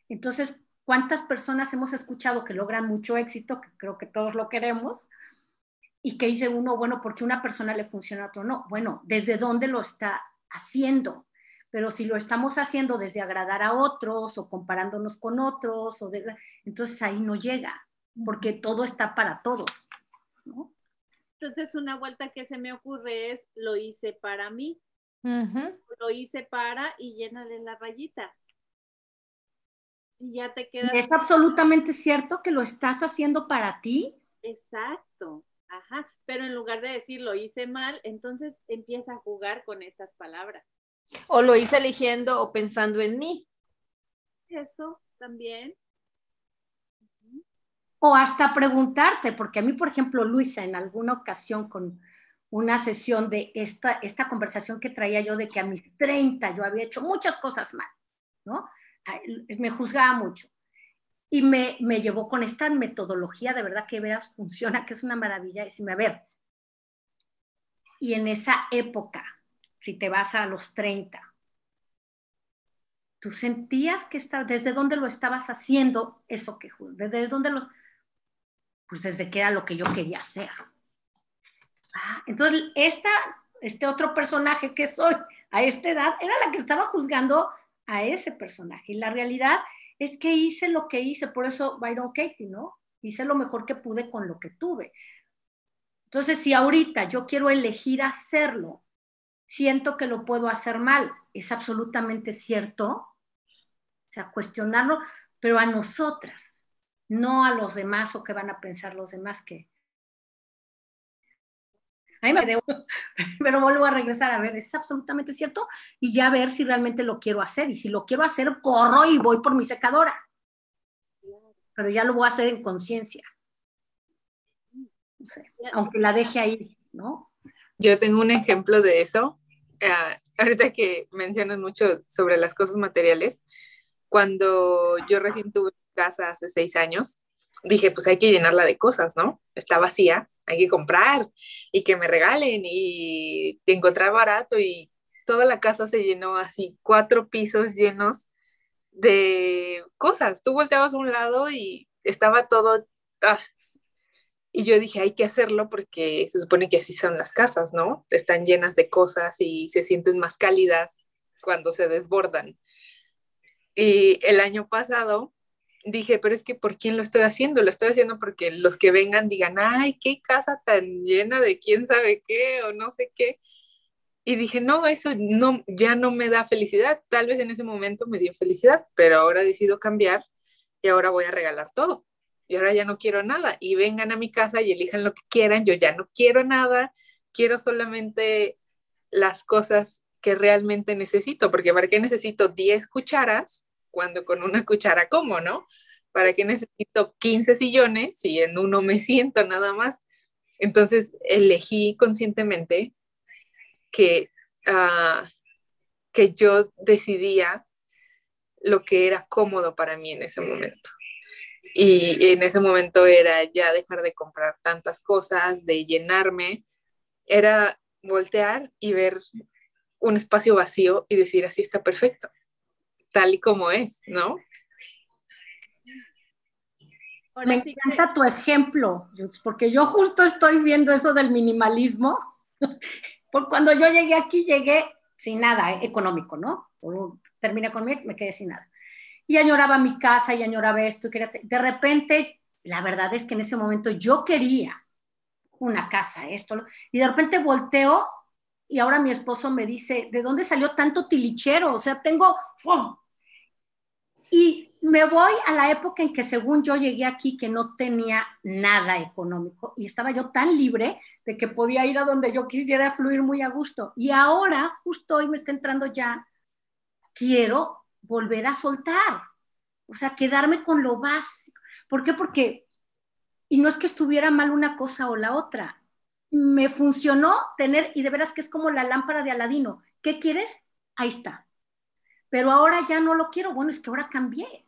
Entonces, ¿cuántas personas hemos escuchado que logran mucho éxito, que creo que todos lo queremos, y que dice uno, bueno, porque una persona le funciona a otro no? Bueno, ¿desde dónde lo está haciendo? Pero si lo estamos haciendo desde agradar a otros o comparándonos con otros, o entonces ahí no llega, porque todo está para todos. ¿no? Entonces, una vuelta que se me ocurre es, lo hice para mí. Lo hice para y llénale la rayita. Y ya te queda. ¿Es absolutamente cierto que lo estás haciendo para ti? Exacto. Ajá. Pero en lugar de decir lo hice mal, entonces empieza a jugar con estas palabras. O lo hice eligiendo o pensando en mí. Eso también. O hasta preguntarte, porque a mí, por ejemplo, Luisa, en alguna ocasión con una sesión de esta, esta conversación que traía yo de que a mis 30 yo había hecho muchas cosas mal, ¿no? Me juzgaba mucho. Y me, me llevó con esta metodología, de verdad que veas, funciona, que es una maravilla. Y me a ver, y en esa época, si te vas a los 30, tú sentías que estaba, desde dónde lo estabas haciendo eso que desde dónde los, pues desde que era lo que yo quería hacer. Ah, entonces, esta, este otro personaje que soy a esta edad era la que estaba juzgando a ese personaje. Y la realidad es que hice lo que hice, por eso Byron Katie, ¿no? Hice lo mejor que pude con lo que tuve. Entonces, si ahorita yo quiero elegir hacerlo, siento que lo puedo hacer mal, es absolutamente cierto. O sea, cuestionarlo, pero a nosotras, no a los demás o qué van a pensar los demás que... Ahí me debo, [laughs] pero vuelvo a regresar a ver, es absolutamente cierto y ya ver si realmente lo quiero hacer y si lo quiero hacer, corro y voy por mi secadora. Pero ya lo voy a hacer en conciencia. aunque la deje ahí, ¿no? Yo tengo un ejemplo de eso. Ah, ahorita que mencionan mucho sobre las cosas materiales, cuando yo recién tuve casa hace seis años, dije, pues hay que llenarla de cosas, ¿no? Está vacía, hay que comprar y que me regalen y encontrar barato y toda la casa se llenó así, cuatro pisos llenos de cosas. Tú volteabas a un lado y estaba todo... Ah, y yo dije, hay que hacerlo porque se supone que así son las casas, ¿no? Están llenas de cosas y se sienten más cálidas cuando se desbordan. Y el año pasado dije, pero es que ¿por quién lo estoy haciendo? Lo estoy haciendo porque los que vengan digan, ay, qué casa tan llena de quién sabe qué o no sé qué. Y dije, no, eso no, ya no me da felicidad. Tal vez en ese momento me dio felicidad, pero ahora decido cambiar y ahora voy a regalar todo. Y ahora ya no quiero nada. Y vengan a mi casa y elijan lo que quieran. Yo ya no quiero nada. Quiero solamente las cosas que realmente necesito, porque ¿para qué necesito 10 cucharas cuando con una cuchara como, ¿no? ¿Para qué necesito 15 sillones si en uno me [laughs] siento nada más? Entonces elegí conscientemente que, ah, que yo decidía lo que era cómodo para mí en ese momento. Y en ese momento era ya dejar de comprar tantas cosas, de llenarme, era voltear y ver un espacio vacío y decir, así está perfecto tal y como es, ¿no? Me encanta tu ejemplo, porque yo justo estoy viendo eso del minimalismo. [laughs] Por cuando yo llegué aquí, llegué sin nada eh, económico, ¿no? Terminé con mi, me quedé sin nada. Y añoraba mi casa y añoraba esto. quería, de repente, la verdad es que en ese momento yo quería una casa, esto, y de repente volteo y ahora mi esposo me dice, ¿de dónde salió tanto tilichero? O sea, tengo... ¡oh! Y me voy a la época en que según yo llegué aquí, que no tenía nada económico y estaba yo tan libre de que podía ir a donde yo quisiera fluir muy a gusto. Y ahora, justo hoy me está entrando ya, quiero volver a soltar, o sea, quedarme con lo básico. ¿Por qué? Porque, y no es que estuviera mal una cosa o la otra, me funcionó tener, y de veras que es como la lámpara de Aladino, ¿qué quieres? Ahí está. Pero ahora ya no lo quiero, bueno, es que ahora cambié.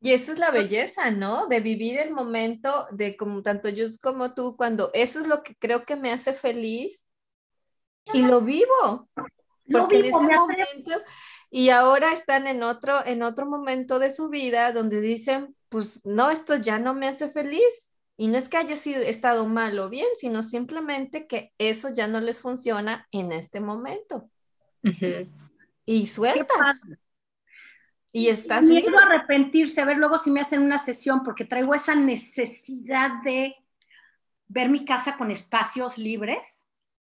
Y esa es la belleza, ¿no? De vivir el momento de como tanto yo como tú, cuando eso es lo que creo que me hace feliz y lo vivo. Porque en ese momento y ahora están en otro, en otro momento de su vida donde dicen, pues no, esto ya no me hace feliz. Y no es que haya sido, estado mal o bien, sino simplemente que eso ya no les funciona en este momento. Y sueltas. Y estás Miedo a arrepentirse, a ver luego si me hacen una sesión, porque traigo esa necesidad de ver mi casa con espacios libres,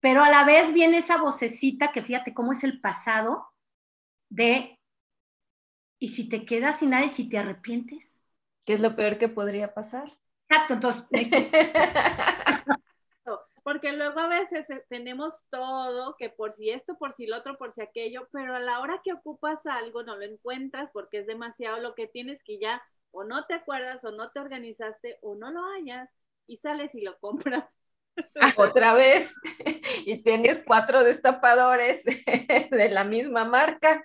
pero a la vez viene esa vocecita que fíjate cómo es el pasado de, ¿y si te quedas sin nada y si te arrepientes? ¿Qué es lo peor que podría pasar? Exacto, entonces... [laughs] Porque luego a veces eh, tenemos todo, que por si esto, por si lo otro, por si aquello, pero a la hora que ocupas algo no lo encuentras porque es demasiado lo que tienes que ya o no te acuerdas o no te organizaste o no lo hayas y sales y lo compras. [laughs] Otra vez. [laughs] Y tienes cuatro destapadores [laughs] de la misma marca.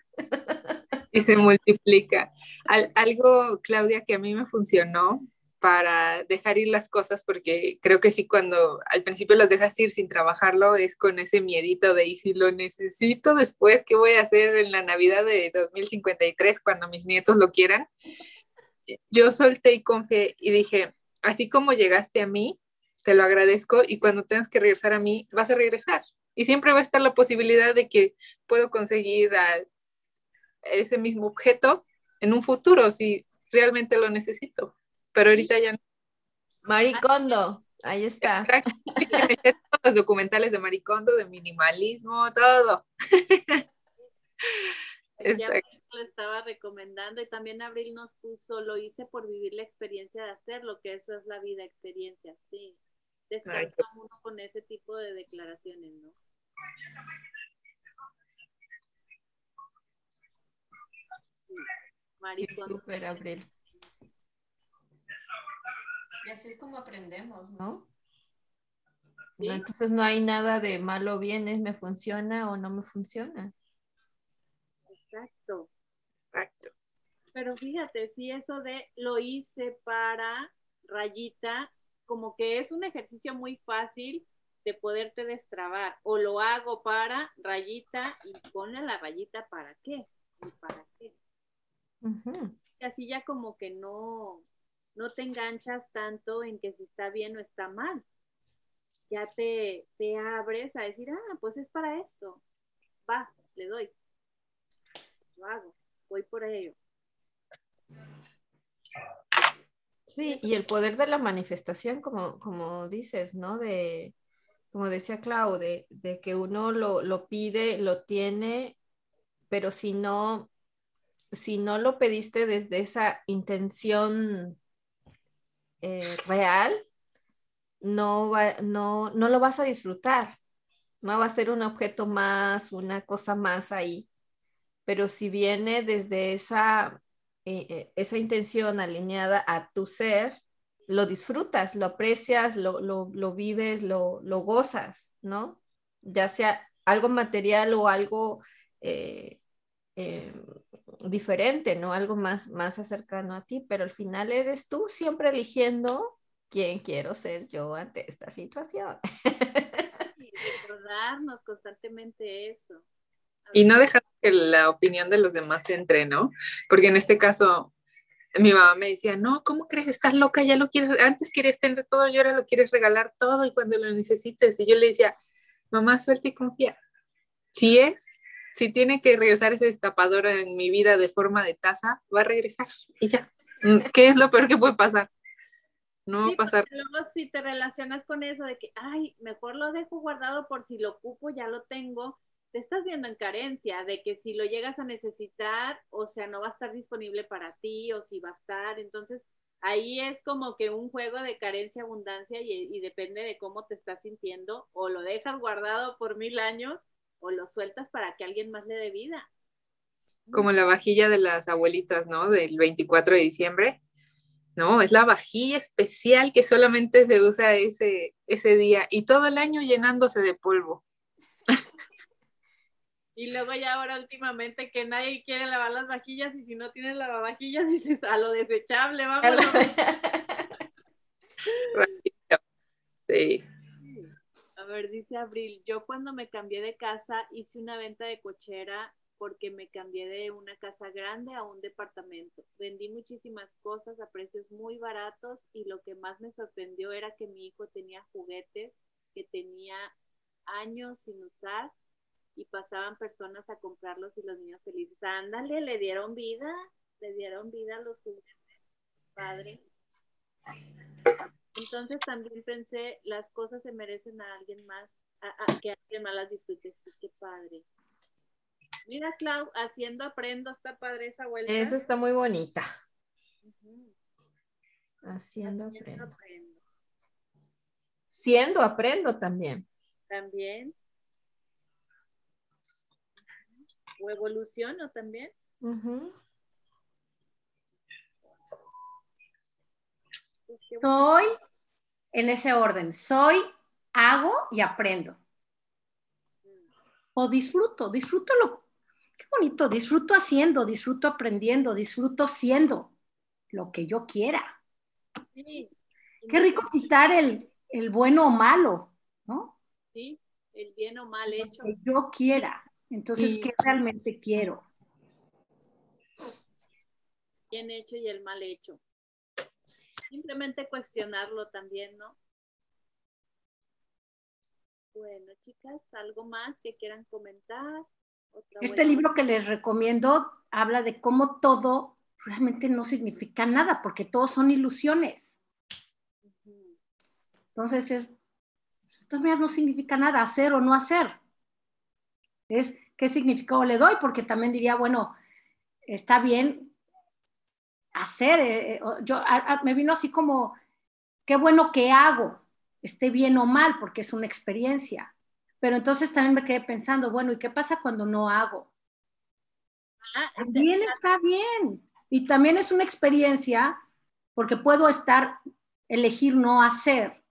Y se multiplica. algo, Claudia, que a mí me funcionó para dejar ir las cosas, porque creo que sí, cuando al principio las dejas ir sin trabajarlo, es con ese miedito de, y si lo necesito después, ¿qué voy a hacer en la Navidad de 2053 cuando mis nietos lo quieran? Yo solté y confié y dije, así como llegaste a mí, te lo agradezco y cuando tengas que regresar a mí, vas a regresar. Y siempre va a estar la posibilidad de que puedo conseguir ese mismo objeto en un futuro si realmente lo necesito pero ahorita ya no. Maricondo, ahí está. Todos los documentales de Maricondo, de minimalismo, todo. [laughs] Exacto. Lo estaba recomendando y también Abril nos puso, lo hice por vivir la experiencia de hacerlo, que eso es la vida experiencia, sí. Descansa uno con ese tipo de declaraciones, ¿no? Maricondo. Super, Abril. Y así es como aprendemos, ¿no? Entonces no hay nada de malo o bien, es me funciona o no me funciona. Exacto. Exacto. Pero fíjate, si eso de lo hice para rayita, como que es un ejercicio muy fácil de poderte destrabar. O lo hago para rayita y ponle la rayita para qué. ¿Y para qué? Y así ya como que no, no te enganchas tanto en que si está bien o está mal. Ya te, te abres a decir, ah, pues es para esto. Va, le doy. Lo hago, voy por ello. Sí, y el poder de la manifestación, como, como dices, ¿no? De, como decía Clau, de, de que uno lo, lo, pide, lo tiene, pero si no, si no lo pediste desde esa intención eh, real, no, no, no lo vas a disfrutar. No va a ser un objeto más, una cosa más ahí. Pero si viene desde esa, eh, eh, esa intención alineada a tu ser, lo disfrutas, lo aprecias, lo, lo, vives, lo, lo, gozas, ¿no? Ya sea algo material o algo diferente, ¿no? Algo más, más cercano a ti, pero al final eres tú siempre eligiendo quién quiero ser yo ante esta situación. [laughs] Y recordarnos constantemente eso. Y no dejar que la opinión de los demás entre, ¿no? Porque en este caso, mi mamá me decía, no, ¿cómo crees? Estás loca, ya lo quieres, antes querías tener todo y ahora lo quieres regalar todo y cuando lo necesites. Y yo le decía, mamá, suelta y confía. Si es, si tiene que regresar ese destapador en mi vida de forma de taza, va a regresar y ya. Mm, ¿Qué es lo peor que puede pasar? No va a pasar. Luego si te relacionas con eso de que, ay, mejor lo dejo guardado por si lo ocupo, ya lo tengo, te estás viendo en carencia de que si lo llegas a necesitar, o sea, no va a estar disponible para ti o si va a estar. Entonces, ahí es como que un juego de carencia, abundancia y, y depende de cómo te estás sintiendo o lo dejas guardado por mil años o lo sueltas para que alguien más le dé vida. Como la vajilla de las abuelitas, ¿no? Del 24 de diciembre. No, es la vajilla especial que solamente se usa ese, ese día y todo el año llenándose de polvo. Y luego ya ahora últimamente que nadie quiere lavar las vajillas y si no tienes lavavajillas [laughs] dices a lo desechable, vamos. [laughs] sí ver, dice Abril, yo cuando me cambié de casa hice una venta de cochera porque me cambié de una casa grande a un departamento. Vendí muchísimas cosas a precios muy baratos y lo que más me sorprendió era que mi hijo tenía juguetes que tenía años sin usar y pasaban personas a comprarlos y los niños felices. Ándale, le dieron vida, le dieron vida a los juguetes. Padre. Entonces también pensé, las cosas se merecen a alguien más, a, que alguien más las disfrute. Sí, qué padre. Mira, Clau, haciendo aprendo, está padre esa vuelta. Esa está muy bonita. haciendo, aprendo. Siendo aprendo también. También. O evoluciono también. Soy en ese orden. Soy, hago y aprendo. O disfruto, disfruto lo, qué bonito, disfruto haciendo, disfruto aprendiendo, disfruto siendo lo que yo quiera. Qué rico quitar el, el bueno o malo, ¿no? Sí, el bien o mal hecho. que yo quiera. Entonces, ¿qué realmente quiero? Bien hecho y el mal hecho. Simplemente cuestionarlo también, ¿no? Bueno, chicas, ¿algo más que quieran comentar? este libro que les recomiendo habla de cómo todo realmente no significa nada, porque todos son ilusiones. Entonces, es, todavía no significa nada, hacer o no hacer. Es qué significado le doy, porque también diría, bueno, está bien hacer. Eh, eh, yo me vino así como, qué bueno que hago, esté bien o mal, porque es una experiencia. Pero entonces también me quedé pensando, bueno, ¿y qué pasa cuando no hago? Ah, también está bien. Y también es una experiencia porque puedo estar, elegir no hacer,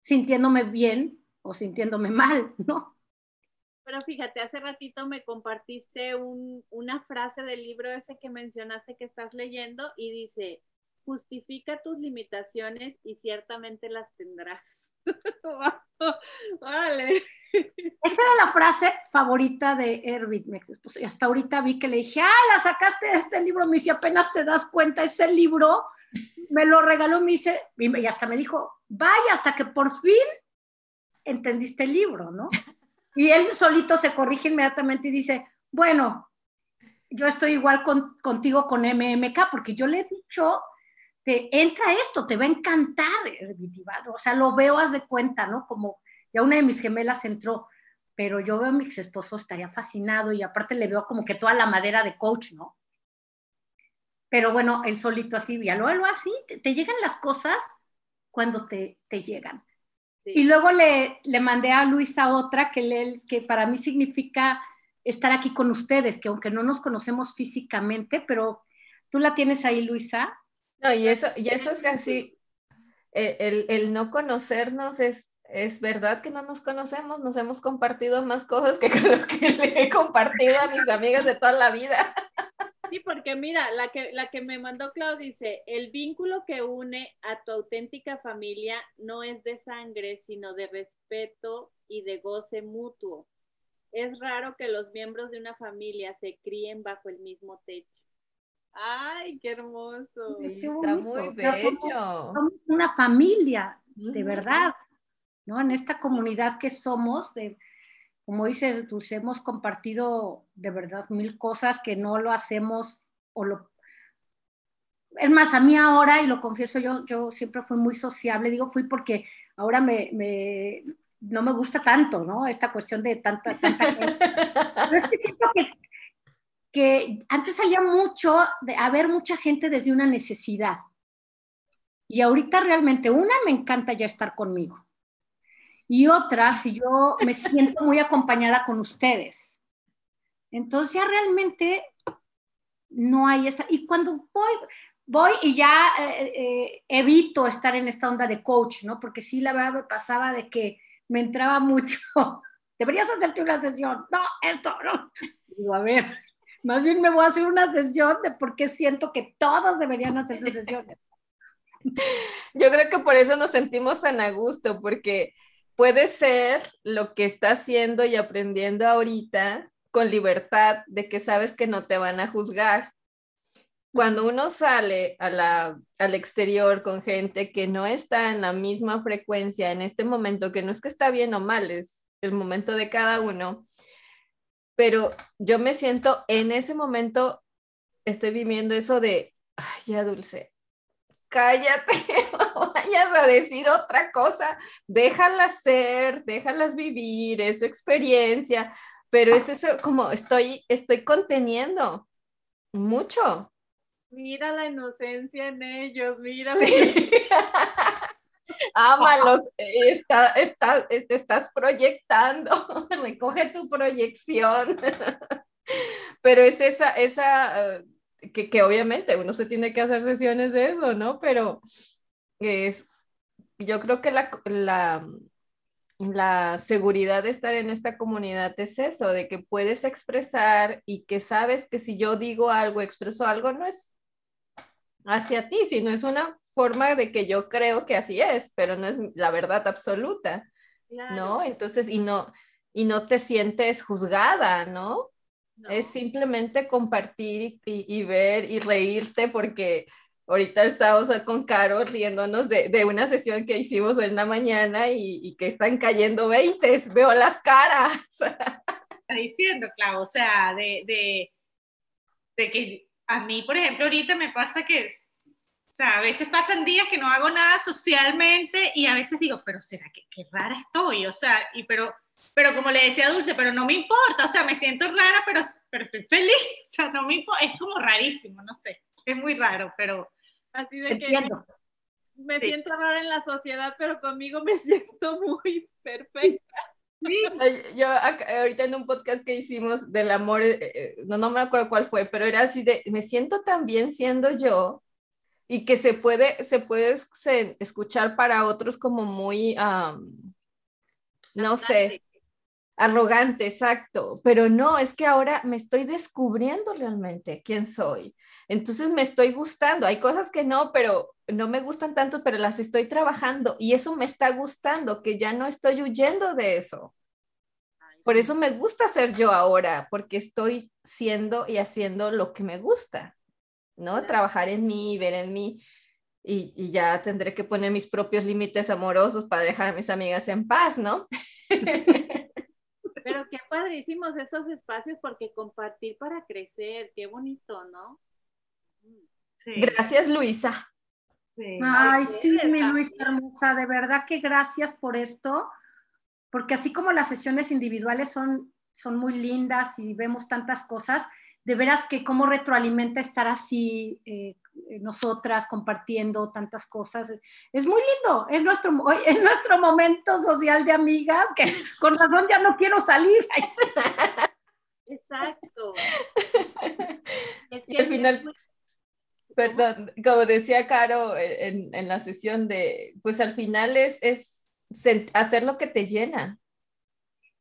sintiéndome bien o sintiéndome [laughs] mal, ¿no? Pero fíjate, hace ratito me compartiste una frase del libro ese que mencionaste que estás leyendo y dice, justifica tus limitaciones y ciertamente las tendrás. [laughs] vale. Esa era la frase favorita de Herbert pues, y hasta ahorita vi que le dije, ah, la sacaste de este libro, me dice, apenas te das cuenta, ese libro me lo regaló, me dice, y hasta me dijo, vaya, hasta que por fin entendiste el libro, ¿no? Y él solito se corrige inmediatamente y dice, bueno, yo estoy igual contigo con MMK, porque yo le he dicho te entra esto, te va a encantar, o sea, lo veo, haz de cuenta, ¿no? Como ya una de mis gemelas entró, pero yo veo a mi ex esposo, estaría fascinado y aparte le veo como que toda la madera de coach, ¿no? Pero bueno, él solito así, ya lo así, te, llegan las cosas cuando te, te llegan. Y luego le, le, mandé a Luisa otra que, le, que para mí significa estar aquí con ustedes, que aunque no nos conocemos físicamente, pero tú la tienes ahí, Luisa, no, y eso, y eso es casi, eh, el, el, no conocernos es, es verdad que no nos conocemos, nos hemos compartido más cosas que lo que le he compartido a mis amigas de toda la vida. [laughs] Sí, porque mira, la que, la que me mandó Clau dice, el vínculo que une a tu auténtica familia no es de sangre, sino de respeto y de goce mutuo. Es raro que los miembros de una familia se críen bajo el mismo techo. Ay, qué hermoso. está muy bello. Somos, una familia, de verdad, ¿no? En esta comunidad que somos, de, como dice Dulce, hemos compartido de verdad mil cosas que no lo hacemos o lo... Es más, a mí ahora, y lo confieso, yo, yo siempre fui muy sociable, digo fui porque ahora me, me no me gusta tanto, ¿no? Esta cuestión de tanta, tanta gente. Pero es que siento que que antes salía mucho de haber mucha gente desde una necesidad. Y ahorita realmente una me encanta ya estar conmigo. Y otra, si yo me siento muy acompañada con ustedes. Entonces ya realmente no hay esa. Y cuando voy, voy y ya eh, eh, evito estar en esta onda de coach, ¿no? Porque sí, la verdad me pasaba de que me entraba mucho. [laughs] Deberías hacerte una sesión. No, esto, no. Digo, a ver, más bien me voy a hacer una sesión de por qué siento que todos deberían hacer sesiones. [laughs] Yo creo que por eso nos sentimos tan a gusto, porque puede ser lo que está haciendo y aprendiendo ahorita, con libertad de que sabes que no te van a juzgar. Cuando uno sale a la, al exterior con gente que no está en la misma frecuencia en este momento, que no es que está bien o mal, es el momento de cada uno, pero yo me siento en ese momento, estoy viviendo eso de, ay, ya dulce, cállate, [laughs] no vayas a decir otra cosa, déjalas ser, déjalas vivir, es su experiencia, pero es eso como estoy, estoy conteniendo mucho. Mira la inocencia en ellos, mira. [laughs] Ámalos, está, está, te estás proyectando, [laughs] recoge tu proyección. Pero es esa, esa, eh, que, que, obviamente uno se tiene que hacer sesiones de eso, ¿no? Pero es, yo creo que la, la, la seguridad de estar en esta comunidad es eso, de que puedes expresar y que sabes que si yo digo algo, expreso algo, no es hacia ti, sino es una forma de que yo creo que así es, pero no es la verdad absoluta, ¿no? Entonces, y no, y no te sientes juzgada, ¿no? Es simplemente compartir y, ver y reírte porque ahorita estamos con Caro riéndonos de, de, una sesión que hicimos en la mañana y, y que están cayendo 20, veo las caras. [laughs] Está diciendo, Clau, o sea, de, de, de que a mí, por ejemplo, ahorita me pasa que o sea, a veces pasan días que no hago nada socialmente y a veces digo, pero será que qué rara estoy, o sea, y pero pero como le decía Dulce, pero no me importa, o sea, me siento rara, pero, pero estoy feliz, [laughs] o sea, no me importa, es como rarísimo, no sé, es muy raro, pero así de Entiendo. que me siento rara en la sociedad, pero conmigo me [laughs] siento muy perfecta. Sí. Yo ahorita en un podcast que hicimos del amor, eh, eh, no, no me acuerdo cuál fue, pero era así de, me siento tan bien siendo yo y que se puede, se puede escuchar para otros como muy, no sé, arrogante, exacto, pero no, es que ahora me estoy descubriendo realmente quién soy. Entonces me estoy gustando. Hay cosas que no, pero no me gustan tanto, pero las estoy trabajando y eso me está gustando, que ya no estoy huyendo de eso. Por eso me gusta ser yo ahora, porque estoy siendo y haciendo lo que me gusta, ¿no? Trabajar en mí, ver en mí. Y, y, ya tendré que poner mis propios límites amorosos para dejar a mis amigas en paz, ¿no? [laughs] Padrísimos esos espacios porque compartir para crecer, qué bonito, ¿no? Gracias, Luisa. Ay, sí, mi Luisa hermosa, de verdad que gracias por esto, porque así como las sesiones individuales son, son muy lindas y vemos tantas cosas, de veras que cómo retroalimenta estar así eh, nosotras compartiendo tantas cosas. Es muy lindo, es nuestro, [laughs] es nuestro momento social de amigas, que con razón ya no quiero salir. [laughs] Exacto. Es que al final, perdón, como decía Caro en, en, la sesión de, pues al final es, es hacer lo que te llena.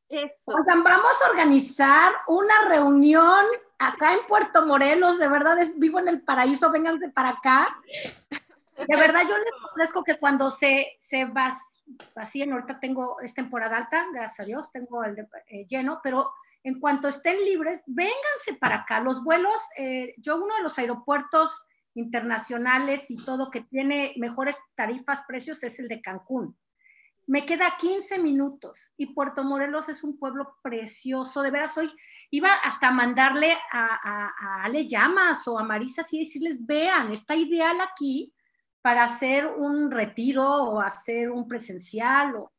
Eso. Oigan, vamos a organizar una reunión acá en Puerto Morelos, de verdad es, vivo en el paraíso, vénganse para acá. De verdad yo les ofrezco que cuando se, se va, así en ahorita tengo, es temporada alta, gracias a Dios, tengo el eh, lleno, pero en cuanto estén libres, vénganse para acá. Los vuelos, eh, yo uno de los aeropuertos internacionales y todo que tiene mejores tarifas, precios, es el de Cancún. Me queda 15 minutos y Puerto Morelos es un pueblo precioso, de veras hoy iba hasta mandarle a, a, Ale Llamas o a Marisa así decirles, vean, está ideal aquí para hacer un retiro o hacer un presencial. O...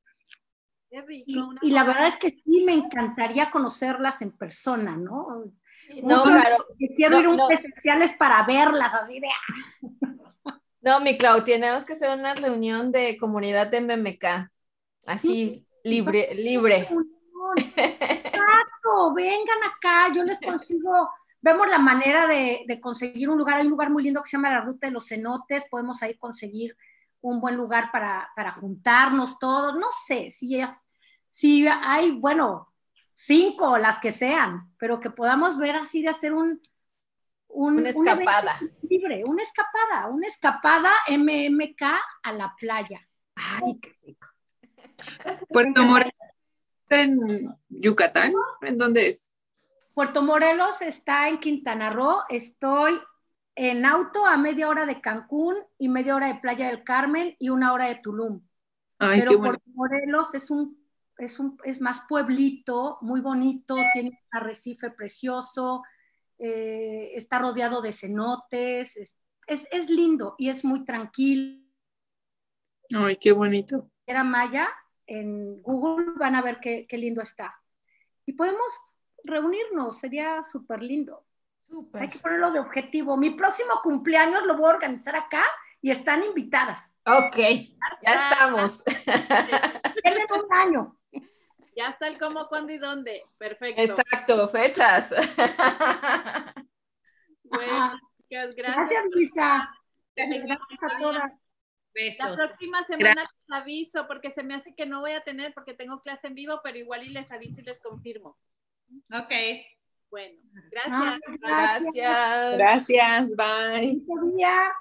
y, la verdad es que sí me encantaría conocerlas en persona, ¿no? No, claro. Quiero ir a un presencial es para verlas así de... No, mi Clau, tenemos que hacer una reunión de comunidad de MMK, así, libre, libre. Vengan acá, yo les [laughs] consigo, vemos la manera de, conseguir un lugar, hay un lugar muy lindo que se llama la Ruta de los Cenotes, podemos ahí conseguir un buen lugar para, juntarnos todos, no sé, si, es, si hay, bueno, cinco, las que sean, pero que podamos ver así de hacer un... una escapada. libre, una escapada, una escapada MMK a la playa. Ay, qué rico. Puerto Morelos en Yucatán? ¿En dónde es? Puerto Morelos está en Quintana Roo. Estoy en auto a media hora de Cancún y media hora de Playa del Carmen y una hora de Tulum. Pero Puerto Morelos es un, es un es más pueblito, muy bonito, tiene un arrecife precioso, eh, está rodeado de cenotes, es, es, lindo y es muy tranquilo. Ay, qué bonito. Era Maya, en Google van a ver qué, qué lindo está. Y podemos reunirnos, sería súper lindo. Hay que ponerlo de objetivo. Mi próximo cumpleaños lo voy a organizar acá y están invitadas. Ok, ya estamos. [laughs] Tienen un año. Ya está el cómo, cuándo y dónde. Perfecto. Exacto, fechas. [laughs] Bueno, gracias. Gracias, Luisa. Gracias a todas. La próxima semana les aviso porque se me hace que no voy a tener porque tengo clase en vivo, pero igual y les aviso y les confirmo. Ok. Bueno, gracias. gracias. Gracias, bye. día.